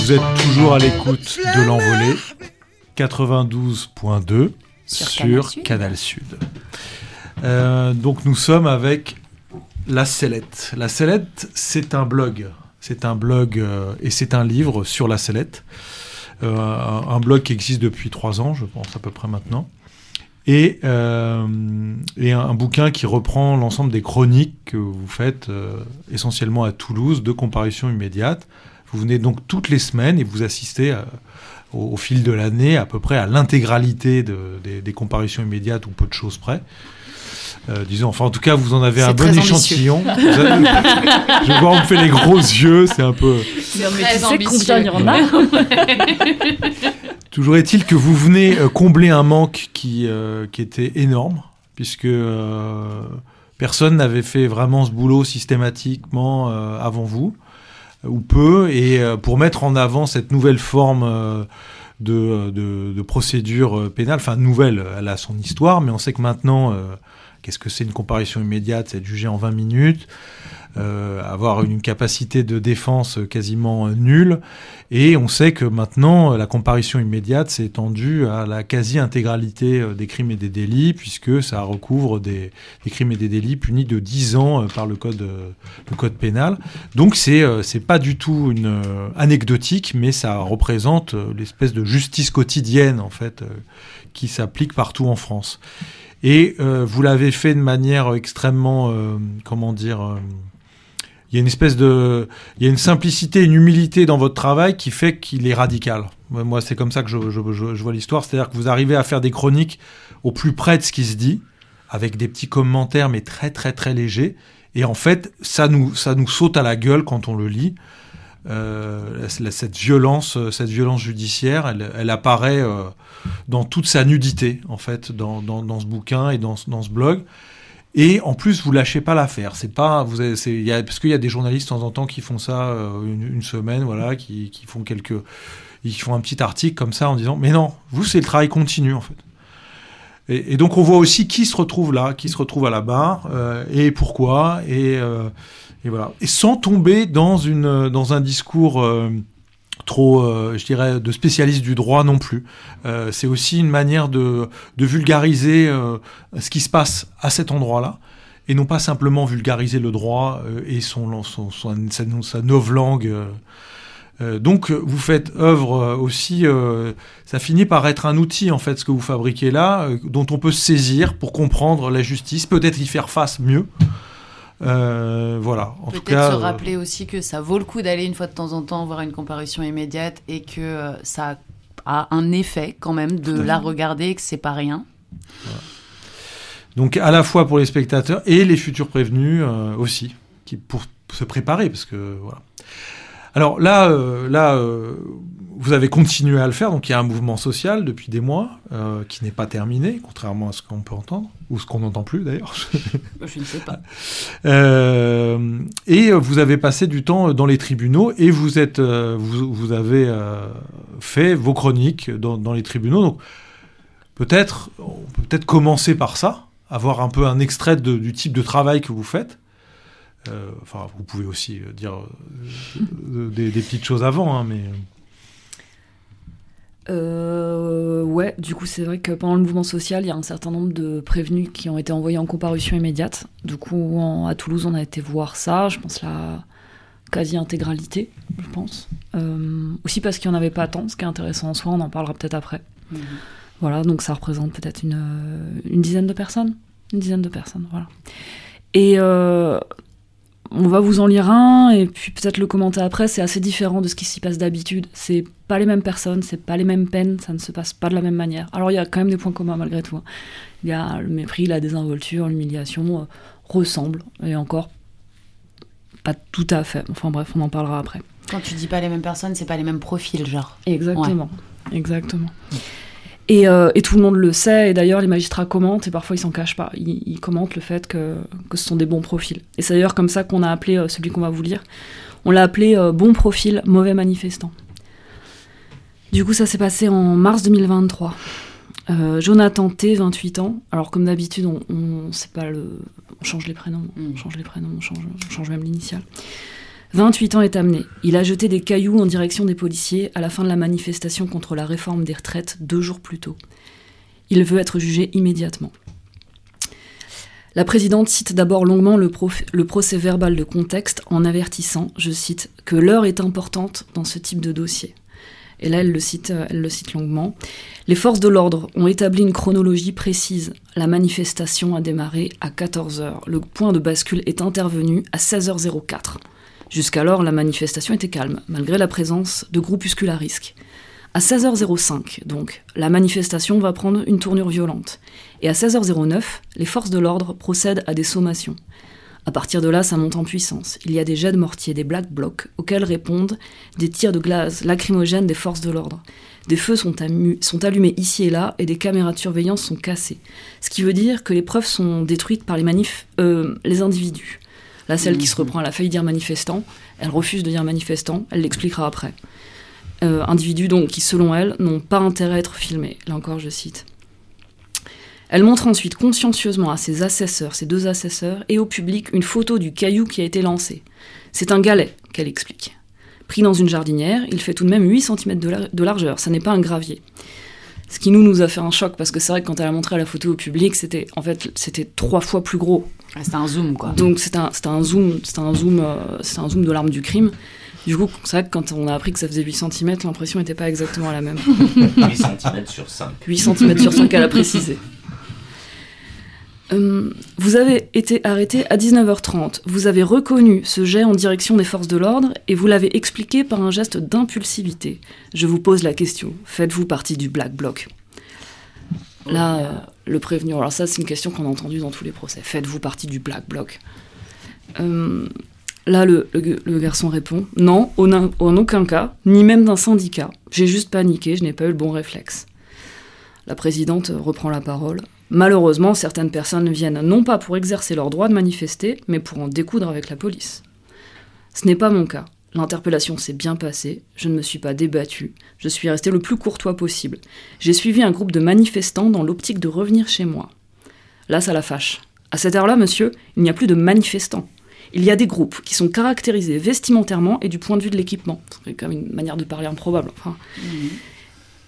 toujours à l'écoute de l'envolée 92.2 Sur sur, Canal Sud. Canal Sud. Euh, donc nous sommes avec La Sellette. La Sellette, c'est un blog. C'est un blog euh, et c'est un livre sur la sellette. Euh, un, blog qui existe depuis trois ans, je pense à peu près maintenant. Et, et un, un bouquin qui reprend l'ensemble des chroniques que vous faites essentiellement à Toulouse de comparution immédiate. Vous venez donc toutes les semaines et vous assistez à- au, au fil de l'année à peu près à l'intégralité de- des, des comparutions immédiates ou peu de choses près. Euh, disons, enfin en tout cas vous en avez C'est un bon ambitieux. échantillon. Vous avez- je vois on me fait les gros yeux, c'est un peu... Mais Très tu sais ambitieux. combien il y en a? Toujours est-il que vous venez euh, combler un manque qui, euh, qui était énorme, puisque euh, personne n'avait fait vraiment ce boulot systématiquement euh, avant vous, euh, ou peu, et euh, pour mettre en avant cette nouvelle forme euh, de, de, de procédure euh, pénale, enfin nouvelle, elle a son histoire, mais on sait que maintenant, euh, qu'est-ce que c'est une comparution immédiate C'est être jugé en 20 minutes, euh, avoir une capacité de défense quasiment nulle, et on sait que maintenant, la comparution immédiate s'est étendue à la quasi-intégralité euh, des crimes et des délits, puisque ça recouvre des, crimes et des délits punis de 10 ans euh, par le code, pénal. Donc c'est c'est pas du tout une anecdotique, mais ça représente l'espèce de justice quotidienne en fait qui s'applique partout en France. Et euh, vous l'avez fait de manière extrêmement, euh, comment dire, euh, il y a une espèce de, il y a une simplicité, une humilité dans votre travail qui fait qu'il est radical. Moi, c'est comme ça que je- je vois l'histoire, c'est-à-dire que vous arrivez à faire des chroniques au plus près de ce qui se dit, avec des petits commentaires mais très très très légers. Et en fait, ça nous, ça nous saute à la gueule quand on le lit. Euh, cette violence, euh, cette violence judiciaire, elle, apparaît euh, dans toute sa nudité en fait, dans, ce bouquin et dans, ce- blog. Et en plus, vous lâchez pas l'affaire. C'est pas, parce qu'il y a des journalistes de temps en temps qui font ça une, semaine, voilà, qui, font quelques, ils font un petit article comme ça en disant, mais non, vous c'est le travail continu en fait. Et, et donc on voit aussi qui se retrouve là, qui se retrouve à la barre et pourquoi et, et voilà. Et sans tomber dans une, dans un discours euh, trop, euh, je dirais, de spécialiste du droit non plus. Euh, c'est aussi une manière de, vulgariser ce qui se passe à cet endroit-là, et non pas simplement vulgariser le droit et son, son, sa, sa novlangue. donc vous faites œuvre aussi, ça finit par être un outil en fait ce que vous fabriquez là, dont on peut se saisir pour comprendre la justice, peut-être y faire face mieux. Euh, voilà, en tout Peut-être cas. se euh, rappeler aussi que ça vaut le coup d'aller une fois de temps en temps voir une comparution immédiate et que euh, ça a un effet quand même de la regarder et que c'est pas rien. Donc à la fois pour les spectateurs et les futurs prévenus euh, aussi, qui pour se préparer parce que voilà. Alors là, euh, là, euh, vous avez continué à le faire, donc il y a un mouvement social depuis des mois euh, qui n'est pas terminé, contrairement à ce qu'on peut entendre ou ce qu'on n'entend plus d'ailleurs. Je ne sais pas. Euh, et vous avez passé du temps dans les tribunaux et vous êtes, euh, vous, vous avez fait vos chroniques dans, dans les tribunaux. Donc peut-être, on peut peut-être commencer par ça, avoir un peu un extrait de- du type de travail que vous faites. Euh, enfin, vous pouvez aussi dire des, des petites choses avant, hein, mais Euh, ouais, du coup, c'est vrai que pendant le mouvement social, il y a un certain nombre de prévenus qui ont été envoyés en comparution immédiate. Du coup, en- à Toulouse, on a été voir ça, je pense la quasi-intégralité, je pense. Euh, aussi parce qu'il n'y en avait pas tant, ce qui est intéressant en soi, on en parlera peut-être après. Mhm. Voilà, donc ça représente peut-être une, une dizaine de personnes. Une dizaine de personnes, voilà. Et euh, on va vous en lire un, et puis peut-être le commenter après, c'est assez différent de ce qui s'y passe d'habitude. C'est pas les mêmes personnes, c'est pas les mêmes peines, ça ne se passe pas de la même manière. Alors il y a quand même des points communs malgré tout. hein. Il y a le mépris, la désinvolture, l'humiliation, euh, ressemblent, et encore pas tout à fait. Enfin bref, on en parlera après. Quand tu dis pas les mêmes personnes, c'est pas les mêmes profils, genre. Exactement. Exactement. Et, euh, et tout le monde le sait, et d'ailleurs les magistrats commentent, et parfois ils s'en cachent pas. Ils, ils commentent le fait que, que ce sont des bons profils. Et c'est d'ailleurs comme ça qu'on a appelé euh, celui qu'on va vous lire. On l'a appelé euh, bon profil, mauvais manifestant. Du coup, ça s'est passé en mars 2023. Euh, Jonathan T, 28 ans. Alors, comme d'habitude, on, on, sait pas le, on change les prénoms, Mm. on change les prénoms, on change, on change même l'initiale. 28 ans est amené. Il a jeté des cailloux en direction des policiers à la fin de la manifestation contre la réforme des retraites deux jours plus tôt. Il veut être jugé immédiatement. La présidente cite d'abord longuement le, procès verbal de contexte en avertissant, je cite, que l'heure est importante dans ce type de dossier. Et là, elle le cite, elle le cite longuement. Les forces de l'ordre ont établi une chronologie précise. La manifestation a démarré à 14h. Le point de bascule est intervenu à 16h04. Jusqu'alors, la manifestation était calme, malgré la présence de groupuscules à risque. À 16h05, donc, la manifestation va prendre une tournure violente. Et à 16h09, les forces de l'ordre procèdent à des sommations. À partir de là, ça monte en puissance. Il y a des jets de mortier, des black blocs, auxquels répondent des tirs de glace lacrymogènes des forces de l'ordre. Des feux sont, allumés ici et là et des caméras de surveillance sont cassées. Ce qui veut dire que les preuves sont détruites par les manifs, euh, les individus. Là, celle qui se reprend, elle a failli dire manifestant, elle refuse de dire manifestant, elle l'expliquera après. Euh, individus donc qui, selon elle, n'ont pas intérêt à être filmés. Là encore, je cite. Elle montre ensuite consciencieusement à ses assesseurs, ses deux assesseurs, et au public une photo du caillou qui a été lancé. C'est un galet, qu'elle explique. Pris dans une jardinière, il fait tout de même 8 cm de, de largeur, ça n'est pas un gravier. Ce qui nous, nous a fait un choc, parce que c'est vrai que quand elle a montré la photo au public, c'était en fait c'était trois fois plus gros. Ah, C'était un zoom, quoi. Donc c'était un, c'était un zoom, c'était un zoom, euh, c'était un zoom de l'arme du crime. Du coup, c'est vrai que quand on a appris que ça faisait 8 cm, l'impression n'était pas exactement la même. 8 cm sur 5. 8 cm sur 5, elle a précisé. Euh, vous avez été arrêté à 19h30. Vous avez reconnu ce jet en direction des forces de l'ordre et vous l'avez expliqué par un geste d'impulsivité. Je vous pose la question. Faites-vous partie du Black Bloc? Là, euh, le prévenu. Alors ça, c'est une question qu'on a entendue dans tous les procès. Faites-vous partie du Black Bloc? Euh, Là, le, le- le garçon répond Non, en aucun cas, ni même d'un syndicat. J'ai juste paniqué, je n'ai pas eu le bon réflexe. La présidente reprend la parole. Malheureusement, certaines personnes viennent non pas pour exercer leur droit de manifester, mais pour en découdre avec la police. Ce n'est pas mon cas. L'interpellation s'est bien passée, je ne me suis pas débattue, je suis resté le plus courtois possible. J'ai suivi un groupe de manifestants dans l'optique de revenir chez moi. Là, ça la fâche. À cette heure-là, monsieur, il n'y a plus de manifestants. Il y a des groupes qui sont caractérisés vestimentairement et du point de vue de l'équipement. C'est quand une manière de parler improbable. Enfin,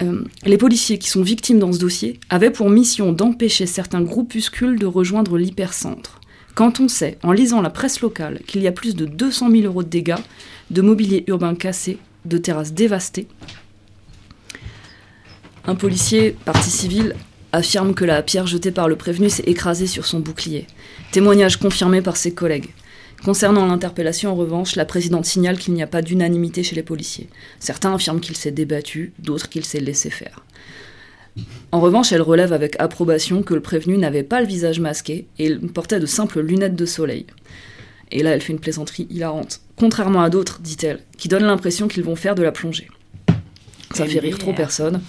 euh, les policiers qui sont victimes dans ce dossier avaient pour mission d'empêcher certains groupuscules de rejoindre l'hypercentre. Quand on sait, en lisant la presse locale, qu'il y a plus de 200 000 euros de dégâts, de mobilier urbain cassé, de terrasses dévastées, un policier, partie civile, affirme que la pierre jetée par le prévenu s'est écrasée sur son bouclier. Témoignage confirmé par ses collègues. Concernant l'interpellation, en revanche, la présidente signale qu'il n'y a pas d'unanimité chez les policiers. Certains affirment qu'il s'est débattu, d'autres qu'il s'est laissé faire. En revanche, elle relève avec approbation que le prévenu n'avait pas le visage masqué et il portait de simples lunettes de soleil. Et là, elle fait une plaisanterie hilarante. Contrairement à d'autres, dit-elle, qui donnent l'impression qu'ils vont faire de la plongée. Ça fait rire trop personne.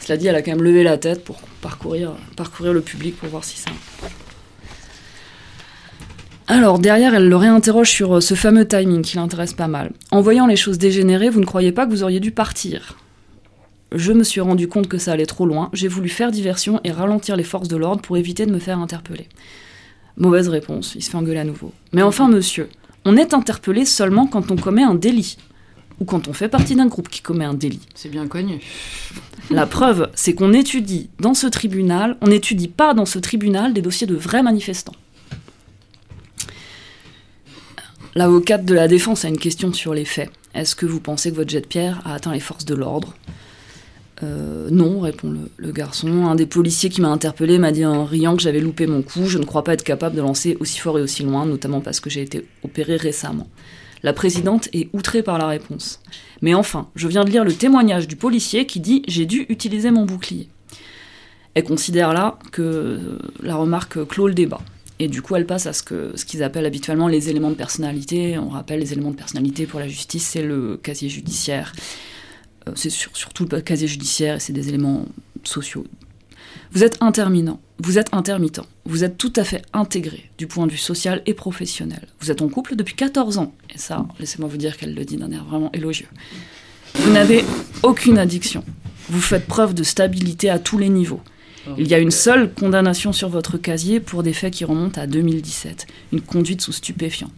Cela dit, elle a quand même levé la tête pour parcourir, parcourir le public pour voir si ça. Alors, derrière, elle le réinterroge sur euh, ce fameux timing qui l'intéresse pas mal. En voyant les choses dégénérer, vous ne croyez pas que vous auriez dû partir Je me suis rendu compte que ça allait trop loin, j'ai voulu faire diversion et ralentir les forces de l'ordre pour éviter de me faire interpeller. Mauvaise réponse, il se fait engueuler à nouveau. Mais enfin, monsieur, on est interpellé seulement quand on commet un délit. Ou quand on fait partie d'un groupe qui commet un délit. C'est bien connu. La preuve, c'est qu'on étudie dans ce tribunal, on n'étudie pas dans ce tribunal des dossiers de vrais manifestants. L'avocate de la défense a une question sur les faits. Est-ce que vous pensez que votre jet de pierre a atteint les forces de l'ordre? Euh, Non, répond le, garçon. Un des policiers qui m'a interpellé m'a dit en riant que j'avais loupé mon coup. Je ne crois pas être capable de lancer aussi fort et aussi loin, notamment parce que j'ai été opéré récemment. La présidente est outrée par la réponse. Mais enfin, je viens de lire le témoignage du policier qui dit J'ai dû utiliser mon bouclier. Elle considère là que euh, la remarque clôt le débat. Et du coup, elle passe à ce que ce qu'ils appellent habituellement les éléments de personnalité. On rappelle les éléments de personnalité pour la justice, c'est le casier judiciaire. Euh, c'est sur- surtout le casier judiciaire et c'est des éléments sociaux. Vous êtes intermittent, vous êtes intermittent, vous êtes tout à fait intégré du point de vue social et professionnel. Vous êtes en couple depuis 14 ans, et ça, laissez-moi vous dire qu'elle le dit d'un air vraiment élogieux. Vous n'avez aucune addiction. Vous faites preuve de stabilité à tous les niveaux. Il y a une seule condamnation sur votre casier pour des faits qui remontent à 2017, une conduite sous stupéfiant.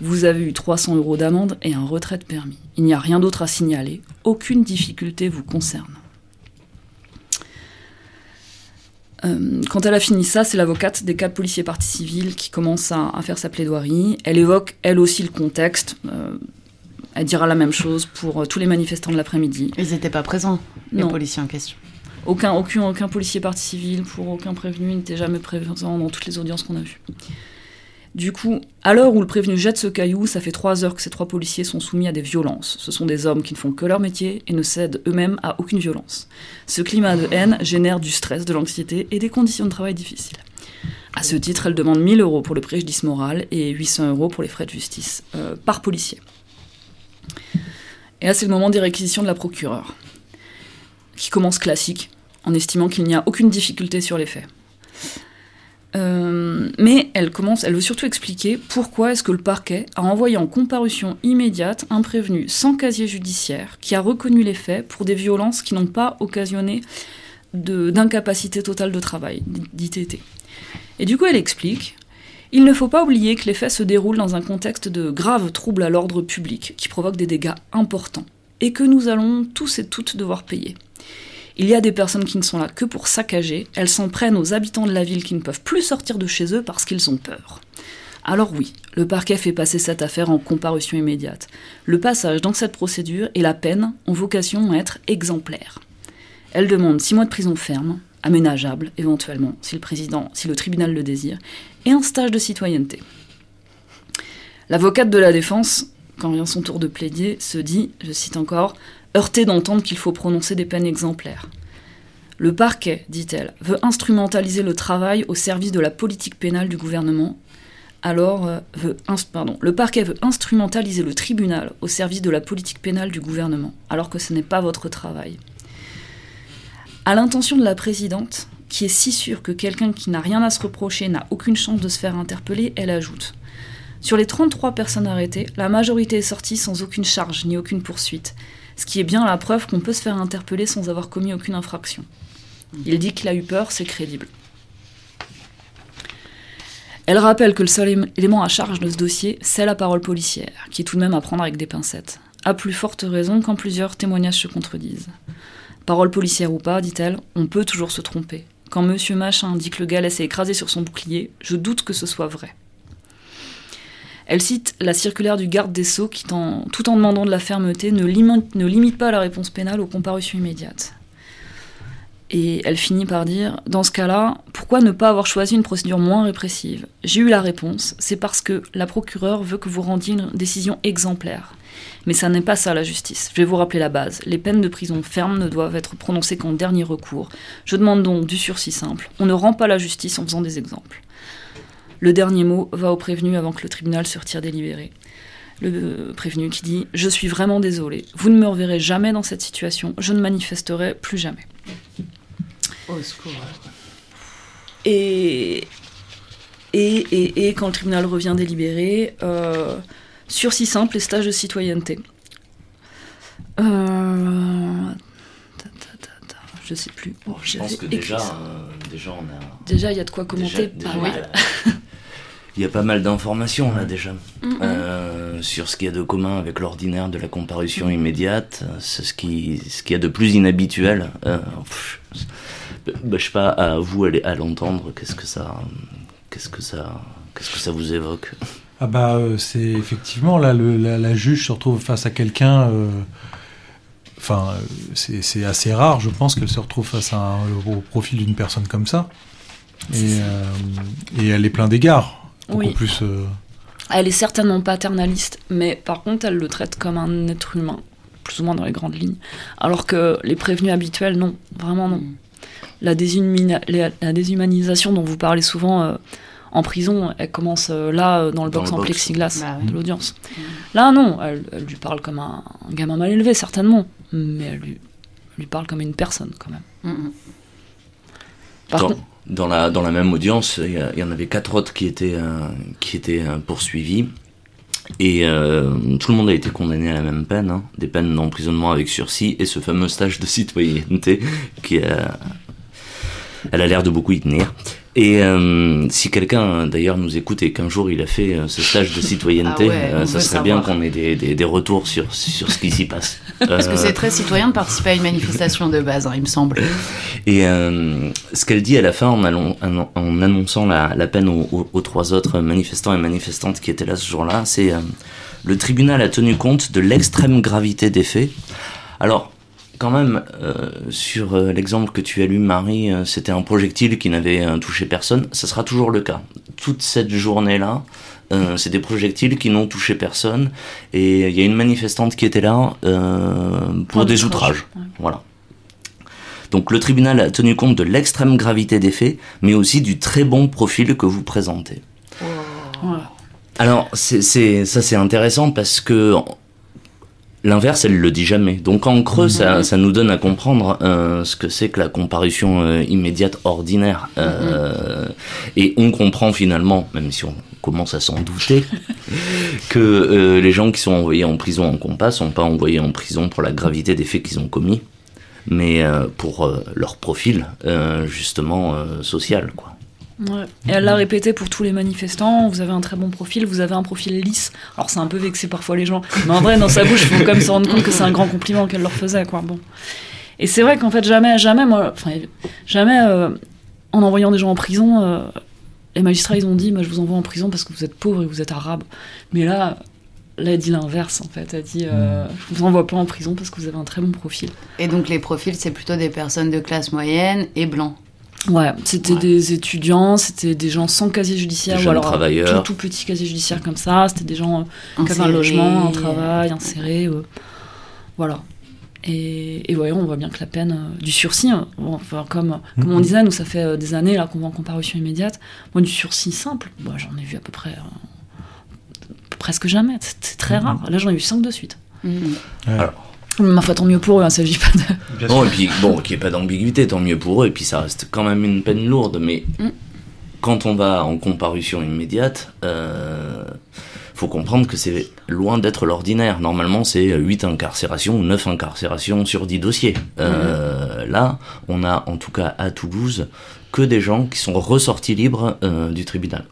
Vous avez eu 300 euros d'amende et un retrait de permis. Il n'y a rien d'autre à signaler. Aucune difficulté vous concerne. Euh, quand elle a fini ça, c'est l'avocate des quatre policiers partis civils qui commence à, à faire sa plaidoirie. Elle évoque elle aussi le contexte. Euh, elle dira la même chose pour euh, tous les manifestants de l'après-midi. Ils n'étaient pas présents, les Non. policiers en question. Aucun, policier parti civil, pour aucun prévenu, n'était jamais présent dans toutes les audiences qu'on a vues. Du coup, à l'heure où le prévenu jette ce caillou, ça fait trois heures que ces trois policiers sont soumis à des violences. Ce sont des hommes qui ne font que leur métier et ne cèdent eux-mêmes à aucune violence. Ce climat de haine génère du stress, de l'anxiété et des conditions de travail difficiles. À ce titre, elle demande 1000 euros pour le préjudice moral et 800 euros pour les frais de justice euh, par policier. Et là, c'est le moment des réquisitions de la procureure, qui commence classique, en estimant qu'il n'y a aucune difficulté sur les faits. Euh, mais elle commence, elle veut surtout expliquer pourquoi est-ce que le parquet a envoyé en comparution immédiate un prévenu sans casier judiciaire qui a reconnu les faits pour des violences qui n'ont pas occasionné d'incapacité totale de travail, d'ITT. Et du coup, elle explique il ne faut pas oublier que les faits se déroulent dans un contexte de graves troubles à l'ordre public qui provoquent des dégâts importants et que nous allons tous et toutes devoir payer. Il y a des personnes qui ne sont là que pour saccager, elles s'en prennent aux habitants de la ville qui ne peuvent plus sortir de chez eux parce qu'ils ont peur. Alors oui, le parquet fait passer cette affaire en comparution immédiate. Le passage dans cette procédure et la peine ont vocation à être exemplaires. Elle demande six mois de prison ferme, aménageable éventuellement si le président, si le tribunal le désire, et un stage de citoyenneté. L'avocate de la défense, quand vient son tour de plaider, se dit, je cite encore, heurtée d'entendre qu'il faut prononcer des peines exemplaires. Le parquet, dit-elle, veut instrumentaliser le travail au service de la politique pénale du gouvernement. Alors, euh, le parquet veut instrumentaliser le tribunal au service de la politique pénale du gouvernement, alors que ce n'est pas votre travail. À l'intention de la présidente, qui est si sûre que quelqu'un qui n'a rien à se reprocher n'a aucune chance de se faire interpeller, elle ajoute Sur les 33 personnes arrêtées, la majorité est sortie sans aucune charge ni aucune poursuite, ce qui est bien la preuve qu'on peut se faire interpeller sans avoir commis aucune infraction. Il dit qu'il a eu peur, c'est crédible. Elle rappelle que le seul élé- élément à charge de ce dossier, c'est la parole policière, qui est tout de même à prendre avec des pincettes. À plus forte raison quand plusieurs témoignages se contredisent. Parole policière ou pas, dit-elle, on peut toujours se tromper. Quand monsieur Machin dit que le gars s'est écrasé sur son bouclier, je doute que ce soit vrai. Elle cite la circulaire du garde des Sceaux qui, tout en demandant de la fermeté, ne limite, ne limite pas la réponse pénale aux comparutions immédiates. Et elle finit par dire Dans ce cas-là, pourquoi ne pas avoir choisi une procédure moins répressive? J'ai eu la réponse c'est parce que la procureure veut que vous rendiez une décision exemplaire. Mais ça n'est pas ça la justice. Je vais vous rappeler la base. Les peines de prison ferme ne doivent être prononcées qu'en dernier recours. Je demande donc du sursis simple. On ne rend pas la justice en faisant des exemples. Le dernier mot va au prévenu avant que le tribunal se retire délibéré. Le euh, prévenu qui dit Je suis vraiment désolé. Vous ne me reverrez jamais dans cette situation. Je ne manifesterai plus jamais. Au secours. Et, et, et, et quand le tribunal revient délibéré, euh, sursis simple et stage de citoyenneté. Euh, ta, ta, ta, ta, je sais plus. Bon, je pense que déjà, euh, déjà on a. Déjà, il y a de quoi commenter. Déjà- pas déjà, mal. il y a- pas mal d'informations là déjà Mhm. Euh, sur ce qu'il y a de commun avec l'ordinaire de la comparution immédiate, euh, c'est ce qui ce qu'il y a de plus inhabituel. Euh, pff, bah, je sais pas à vous à, l'entendre, qu'est-ce que ça qu'est-ce que ça qu'est-ce que ça vous évoque? Ah bah euh, c'est effectivement là le- la, la juge se retrouve face à quelqu'un. euh, Enfin, c'est c'est assez rare, je pense, qu'elle se retrouve face à un- au profil d'une personne comme ça. Et, euh, et elle est plein d'égards. Oui. Plus, euh, Elle est certainement paternaliste, mais par contre, elle le traite comme un être humain, plus ou moins dans les grandes lignes. Alors que les prévenus habituels, non, vraiment non. La, déshumina- la- déshumanisation dont vous parlez souvent euh, en prison, elle commence euh, là, dans le Dans box le en box. plexiglas Bah oui. de l'audience. Là, non, elle, elle lui parle comme un, un gamin mal élevé, certainement, mais elle lui, elle lui parle comme une personne, quand même. Mhm. Par contre, dans la, dans la même audience, il y, en avait quatre autres qui étaient, euh, qui étaient euh, poursuivis. Et euh, tout le monde a été condamné à la même peine, hein, des peines d'emprisonnement avec sursis et ce fameux stage de citoyenneté qui a, Elle a l'air de beaucoup y tenir. Et euh, si quelqu'un d'ailleurs nous écoute et qu'un jour il a fait euh, ce stage de citoyenneté, Ah ouais, euh, ça serait bien qu'on ait des, des, des retours sur, sur ce qui s'y passe. Parce que Euh, c'est très citoyen de participer à une manifestation de base, hein, il me semble. Et euh, ce qu'elle dit à la fin en, allon- en- en annonçant la, la peine aux, aux- aux trois autres manifestants et manifestantes qui étaient là ce jour-là, c'est euh, le tribunal a tenu compte de l'extrême gravité des faits. Alors, quand même, euh, sur euh, l'exemple que tu as lu, Marie, euh, c'était un projectile qui n'avait euh, touché personne. Ce sera toujours le cas. Toute cette journée-là, euh, c'est des projectiles qui n'ont touché personne. Et il y a une manifestante qui était là euh, pour des outrages. Voilà. Donc le tribunal a tenu compte de l'extrême gravité des faits, mais aussi du très bon profil que vous présentez. Voilà. Alors, c'est- ça c'est intéressant parce que l'inverse, elle le dit jamais. Donc en creux, ça, ça nous donne à comprendre euh, ce que c'est que la comparution euh, immédiate ordinaire. Euh, Et on comprend finalement, même si on commence à s'en douter, que les gens qui sont envoyés en prison en compas sont pas envoyés en prison pour la gravité des faits qu'ils ont commis, mais pour leur profil, justement, social, quoi. Ouais. Et elle l'a répété pour tous les manifestants, vous avez un très bon profil, vous avez un profil lisse. Alors c'est un peu vexé parfois les gens, mais en vrai dans sa bouche, il faut quand même se rendre compte que c'est un grand compliment qu'elle leur faisait quoi. Bon. Et c'est vrai qu'en fait jamais, jamais moi, enfin jamais euh, en envoyant des gens en prison, euh, les magistrats ils ont dit, moi je vous envoie en prison parce que vous êtes pauvre et vous êtes arabe. Mais là, là elle dit l'inverse en fait, elle dit, euh, je vous envoie pas en prison parce que vous avez un très bon profil. Et donc les profils, c'est plutôt des personnes de classe moyenne et blancs. Ouais, c'était Ouais. des étudiants, c'était des gens sans casier judiciaire Des ou alors euh, travailleurs. tout, tout petit casier judiciaire comme ça. C'était des gens euh, qui avaient un logement, un travail, insérés. euh, voilà. Et, et ouais, on voit bien que la peine euh, du sursis, hein, bon, enfin, comme, comme on Mhm. disait, nous ça fait euh, des années là qu'on va en comparution immédiate. Moi, du sursis simple, bah, j'en ai vu à peu près euh, presque jamais. C'est très Mhm. rare. Là, j'en ai vu cinq de suite. Mhm. Mais ma foi, tant mieux pour eux, il ne s'agit pas de. Sûr. et puis, bon, qu'il n'y ait pas d'ambiguïté, tant mieux pour eux, et puis ça reste quand même une peine lourde, mais Mm. quand on va en comparution immédiate, euh, faut comprendre que c'est loin d'être l'ordinaire. Normalement, c'est 8 incarcérations ou 9 incarcérations sur 10 dossiers. Euh, Là, on a, en tout cas à Toulouse, que des gens qui sont ressortis libres euh, du tribunal.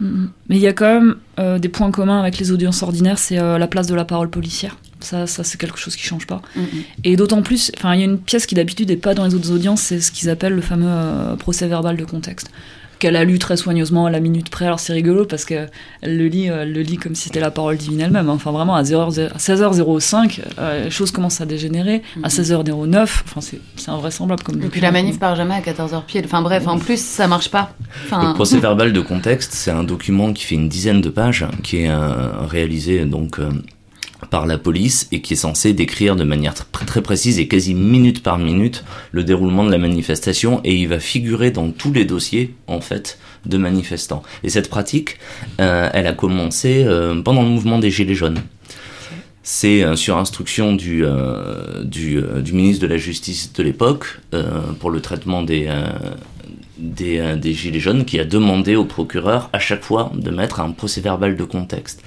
Mhm. Mais il y a quand même euh, des points communs avec les audiences ordinaires, c'est euh, la place de la parole policière. Ça, ça c'est quelque chose qui change pas. Mhm. Et d'autant plus, enfin, il y a une pièce qui d'habitude n'est pas dans les autres audiences, c'est ce qu'ils appellent le fameux euh, procès verbal de contexte, qu'elle a lu très soigneusement à la minute près. Alors c'est rigolo parce que elle le lit, euh, elle le lit comme si c'était la parole divine elle-même. hein. Enfin vraiment à, 0 à 16h05, euh, les choses commencent à dégénérer. À Mhm. 16h09, enfin c'est c'est invraisemblable comme. Et puis la manif part jamais à 14h pile. Enfin bref, en plus, ça marche pas. Enfin, Le procès verbal de contexte, c'est un document qui fait une dizaine de pages, qui est euh, réalisé donc euh, par la police et qui est censé décrire de manière tr- très précise et quasi minute par minute le déroulement de la manifestation et il va figurer dans tous les dossiers en fait de manifestants. Et cette pratique, euh, elle a commencé euh, pendant le mouvement des Gilets jaunes. C'est euh, sur instruction du, du, ministre de la Justice de l'époque pour le traitement des, des, euh, des Gilets jaunes qui a demandé au procureur à chaque fois de mettre un procès verbal de contexte.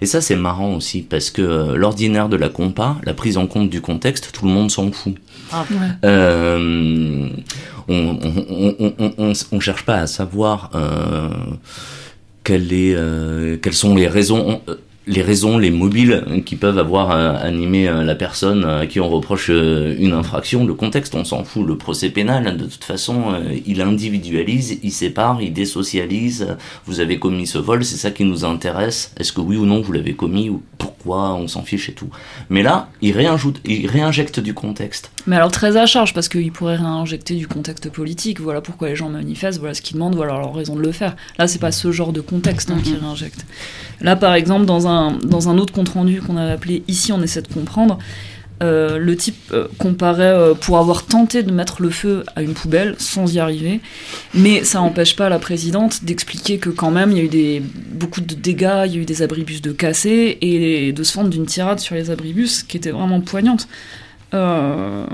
Et ça c'est marrant aussi parce que euh, l'ordinaire de la compa, la prise en compte du contexte, tout le monde s'en fout. Ouais. Euh, on, on, on, on, on, on- on cherche pas à savoir euh, est, euh, quelles sont les raisons, euh, les raisons, les mobiles qui peuvent avoir euh, animé euh, la personne à qui on reproche euh, une infraction. Le contexte, on s'en fout. Le procès pénal, de toute façon, euh, il individualise, il sépare, il désocialise. Vous avez commis ce vol, c'est ça qui nous intéresse. Est-ce que oui ou non vous l'avez commis ou pourquoi On s'en fiche et tout. Mais là, il réinjoute, il réinjecte du contexte. Mais alors très à charge, parce qu'il pourrait réinjecter du contexte politique, voilà pourquoi les gens manifestent, voilà ce qu'ils demandent, voilà leur raison de le faire. Là, c'est pas ce genre de contexte hein, qui réinjecte. Là, par exemple, dans un, dans un autre compte-rendu qu'on avait appelé Ici, on essaie de comprendre, euh, le type euh, comparait euh, pour avoir tenté de mettre le feu à une poubelle sans y arriver, mais ça n'empêche pas la présidente d'expliquer que quand même il y a eu des, beaucoup de dégâts, il y a eu des abribus de cassés et de se fendre d'une tirade sur les abribus qui était vraiment poignante. Euh,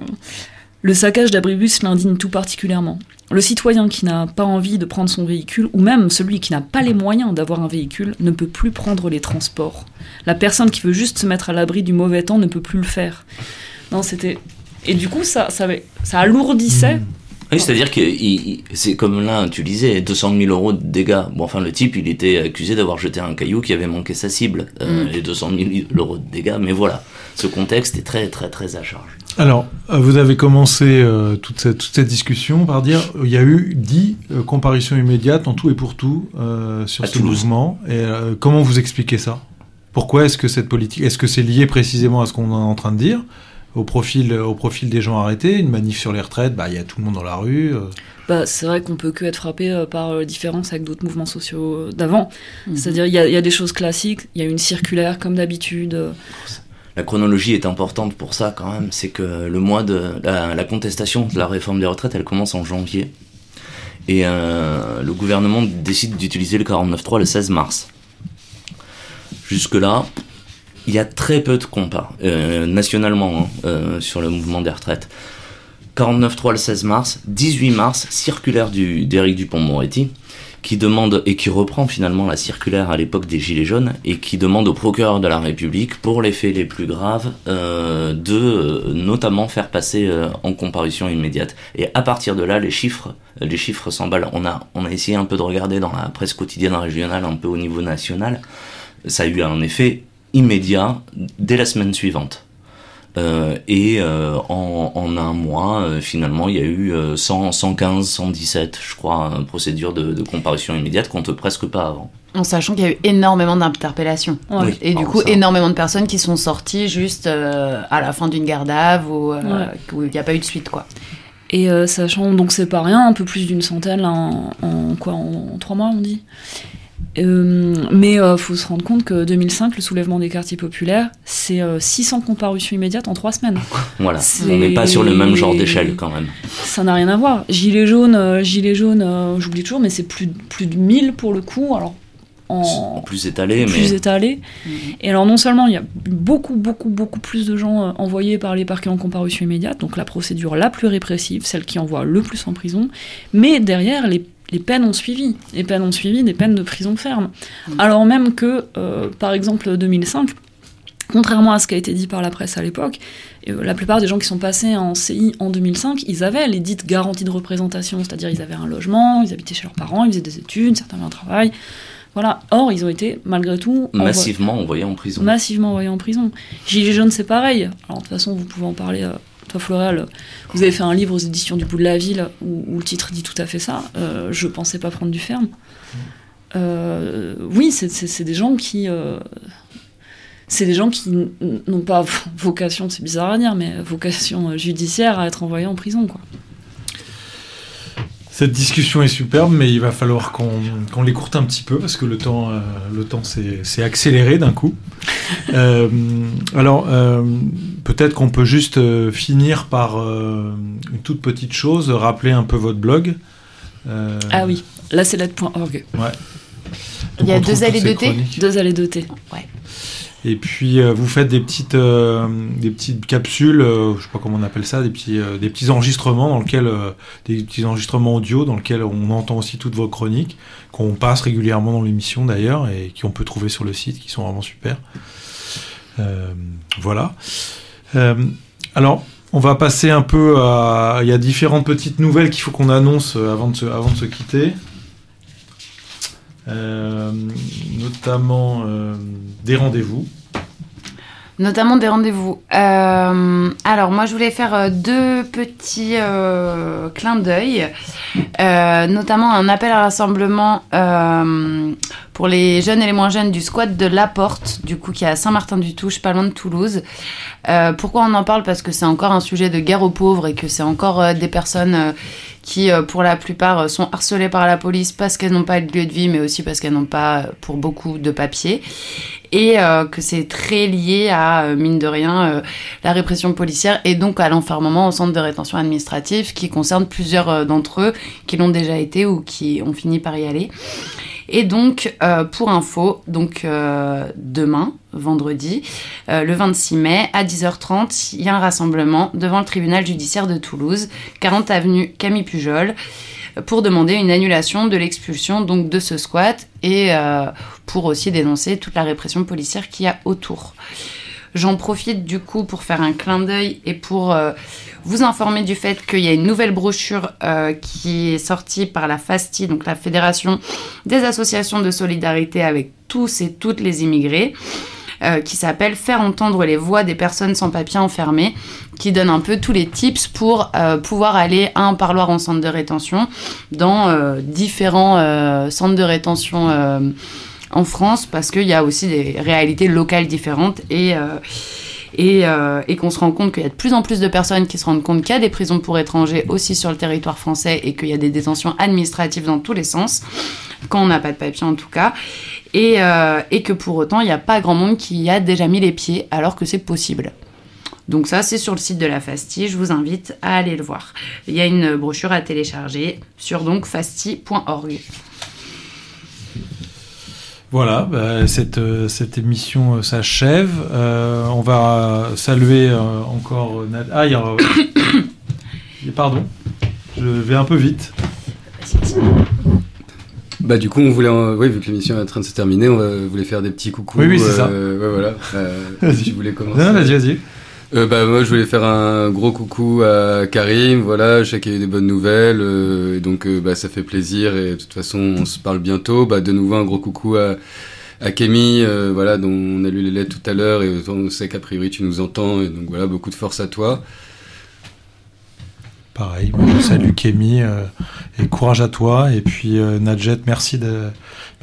le saccage d'abribus l'indigne tout particulièrement. Le citoyen qui n'a pas envie de prendre son véhicule, ou même celui qui n'a pas les moyens d'avoir un véhicule, ne peut plus prendre les transports. La personne qui veut juste se mettre à l'abri du mauvais temps ne peut plus le faire. Non, c'était. Et du coup, ça, ça, alourdissait Oui, c'est-à-dire que c'est comme là, tu disais, 200 000 euros de dégâts. Bon, enfin, le type, il était accusé d'avoir jeté un caillou qui avait manqué sa cible. Euh, Mm. Les 200 000 euros de dégâts, mais voilà. Ce contexte est très, très, très à charge. Alors, euh, vous avez commencé euh, toute, cette, toute cette discussion par dire il y a eu 10 euh, comparutions immédiates en tout et pour tout euh, sur À ce Toulouse. mouvement. Et euh, comment vous expliquez ça? Pourquoi est-ce que cette politique Est-ce que c'est lié précisément à ce qu'on est en train de dire? Au profil, au profil des gens arrêtés, une manif sur les retraites, bah il y a tout le monde dans la rue. euh, Bah, c'est vrai qu'on peut que être frappé euh, par euh, différence avec d'autres mouvements sociaux d'avant. Mhm. C'est-à-dire, il y, a- il y a des choses classiques, il y a une circulaire comme d'habitude. La chronologie est importante pour ça quand même. C'est que le mois de la, la contestation de la réforme des retraites, elle commence en janvier. Et euh, le gouvernement décide d'utiliser le 49.3 le 16 mars. Jusque-là, il y a très peu de compas, euh, nationalement, hein, euh, sur le mouvement des retraites. 49.3 le 16 mars, 18 mars, circulaire du- d'Éric Dupont-Moretti, qui demande, et qui reprend finalement la circulaire à l'époque des Gilets jaunes, et qui demande au procureur de la République, pour les faits les plus graves, euh, de notamment faire passer en comparution immédiate. Et à partir de là, les chiffres, les chiffres s'emballent. On a, on a essayé un peu de regarder dans la presse quotidienne régionale, un peu au niveau national. Ça a eu un effet immédiat dès la semaine suivante. Euh, et euh, en, en un mois, euh, finalement, il y a eu euh, 100, 115, 117, je crois, procédures de, de comparution immédiate qu'on compte presque pas avant. En sachant qu'il y a eu énormément d'interpellations. Oui, Et du alors coup, ça. énormément de personnes qui sont sorties juste euh, à la fin d'une garde à vue ou Ouais. où il n'y a pas eu de suite, quoi. Et euh, sachant, donc c'est pas rien, un peu plus d'une centaine là, en, en quoi, en, trois mois on dit? Euh, mais euh, faut se rendre compte que 2005, le soulèvement des quartiers populaires, c'est euh, 600 comparutions immédiates en trois semaines. Voilà, on n'est pas sur le même genre d'échelle quand même. Ça n'a rien à voir. Gilets jaunes, euh, gilets jaunes, euh, j'oublie toujours, mais c'est plus, plus de 1000 pour le coup. Alors en Plus étalé, mais plus étalé. Et alors non seulement il y a beaucoup, beaucoup, beaucoup plus de gens euh, envoyés par les parquets en comparution immédiate, donc la procédure la plus répressive, celle qui envoie le plus en prison, mais derrière les, les peines ont suivi. Les peines ont suivi des peines de prison ferme. Alors même que, euh, par exemple, 2005, contrairement à ce qui a été dit par la presse à l'époque, euh, la plupart des gens qui sont passés en CI en 2005, ils avaient les dites garanties de représentation, c'est-à-dire ils avaient un logement, ils habitaient chez leurs parents, ils faisaient des études, certains avaient un travail. Voilà. Or, ils ont été, malgré tout, envoyés- massivement envoyé en prison. massivement envoyés en prison. Gilets jaunes, c'est pareil. Alors, de toute façon, vous pouvez en parler. euh, toi, Floréal, vous avez fait un livre aux éditions du bout de la ville où, le titre dit tout à fait ça. Euh, je pensais pas prendre du ferme. Euh, oui, c'est- des gens qui. euh, c'est des gens qui n'ont pas vocation, c'est bizarre à dire, mais vocation judiciaire à être envoyés en prison, quoi. Cette discussion est superbe, mais il va falloir qu'on l'écourte un petit peu parce que le temps, euh, le temps s'est accéléré d'un coup. Euh, alors, euh, peut-être qu'on peut juste finir par euh, une toute petite chose, rappeler un peu votre blog. Euh, Ah oui, là c'est lettre.org. Ouais. Il y a deux allées chroniques. Deux allées de thé. Ouais. Et puis euh, vous faites des petites, euh, des petites capsules, euh, je sais pas comment on appelle ça, des petits, des petits enregistrements dans lesquels, euh, des petits enregistrements audio dans lesquels on entend aussi toutes vos chroniques, qu'on passe régulièrement dans l'émission d'ailleurs et qu'on peut trouver sur le site, qui sont vraiment super. Voilà. Alors. On va passer un peu à. Il y a différentes petites nouvelles qu'il faut qu'on annonce avant de se, avant de se quitter. Euh, notamment euh, des rendez-vous. Notamment des rendez-vous. Euh, alors, moi, je voulais faire deux petits clins d'œil. Notamment un appel à rassemblement pour les jeunes et les moins jeunes du squat de La Porte, du coup, qui est à Saint-Martin-du-Touche, pas loin de Toulouse. Pourquoi on en parle? Parce que c'est encore un sujet de guerre aux pauvres et que c'est encore des personnes qui, euh, pour la plupart, euh, sont harcelées par la police parce qu'elles n'ont pas de lieu de vie, mais aussi parce qu'elles n'ont pas, euh, pour beaucoup, de papiers et que c'est très lié à, mine de rien, la répression policière et donc à l'enfermement au centre de rétention administrative qui concerne plusieurs d'entre eux qui l'ont déjà été ou qui ont fini par y aller. Et donc, euh, pour info, donc euh, demain, vendredi, euh, le 26 mai, à 10h30, il y a un rassemblement devant le tribunal judiciaire de Toulouse, 40 avenue Camille Pujol, pour demander une annulation de l'expulsion donc de ce squat et pour aussi dénoncer toute la répression policière qu'il y a autour. J'en profite du coup pour faire un clin d'œil et pour vous informer du fait qu'il y a une nouvelle brochure euh, qui est sortie par la FASTI, donc la Fédération des associations de solidarité avec tous et toutes les immigrés, euh, qui s'appelle Faire entendre les voix des personnes sans papier enfermées, qui donne un peu tous les tips pour euh, pouvoir aller à un parloir en centre de rétention dans différents centres de rétention en France, parce qu'il y a aussi des réalités locales différentes et et, euh, et qu'on se rend compte qu'il y a de plus en plus de personnes qui se rendent compte qu'il y a des prisons pour étrangers aussi sur le territoire français et qu'il y a des détentions administratives dans tous les sens, quand on n'a pas de papier en tout cas, et, euh, que pour autant il n'y a pas grand monde qui y a déjà mis les pieds alors que c'est possible. Donc ça c'est sur le site de la FASTI, je vous invite à aller le voir. Il y a une brochure à télécharger sur donc fasti.org. Voilà, bah, cette, euh, cette émission euh, s'achève. Euh, on va saluer encore. Nad- Ah, il y a. Pardon, je vais un peu vite. Bah du coup on voulait, en- oui vu que l'émission est en train de se terminer, on voulait faire des petits coucous. Oui, oui, c'est ça. euh, ouais, voilà. Euh, si je voulais commencer. Non, vas-y, vas-y. Euh, bah moi je voulais faire un gros coucou à Karim, voilà, je sais qu'il y a eu des bonnes nouvelles, euh, donc euh, bah ça fait plaisir et de toute façon on se parle bientôt. Bah de nouveau un gros coucou à à Kémy, voilà, dont on a lu les lettres tout à l'heure et on sait qu'a priori tu nous entends et donc voilà beaucoup de force à toi. Pareil, moi, je salue Kémy et courage à toi. Et puis Nadjet, merci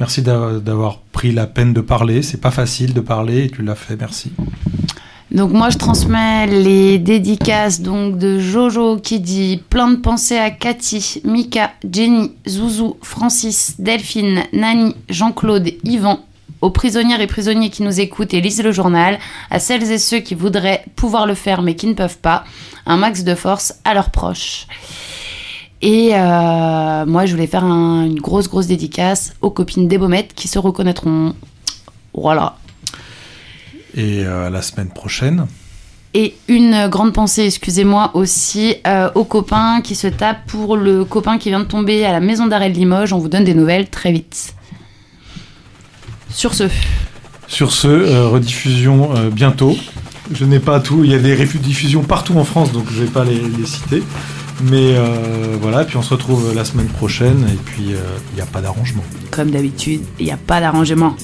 merci d'a- d'avoir pris la peine de parler. C'est pas facile de parler et tu l'as fait. Merci. Donc moi je transmets les dédicaces donc de Jojo qui dit plein de pensées à Cathy, Mika, Jenny, Zouzou, Francis, Delphine, Nani, Jean-Claude, Yvan, aux prisonnières et prisonniers qui nous écoutent et lisent le journal, à celles et ceux qui voudraient pouvoir le faire mais qui ne peuvent pas, un max de force à leurs proches. Et euh, moi je voulais faire un- une grosse grosse dédicace aux copines des Baumettes qui se reconnaîtront. Voilà. Et euh, à la semaine prochaine. Et une grande pensée, excusez-moi, aussi euh, aux copains qui se tapent pour le copain qui vient de tomber à la maison d'arrêt de Limoges. On vous donne des nouvelles très vite. Sur ce, Sur ce, euh, rediffusion euh, bientôt. Je n'ai pas tout. Il y a des rediffusions partout en France, donc je vais pas les, les citer. Mais euh, voilà, puis on se retrouve la semaine prochaine. Et puis, euh, il n'y a pas d'arrangement. comme d'habitude, il n'y a pas d'arrangement.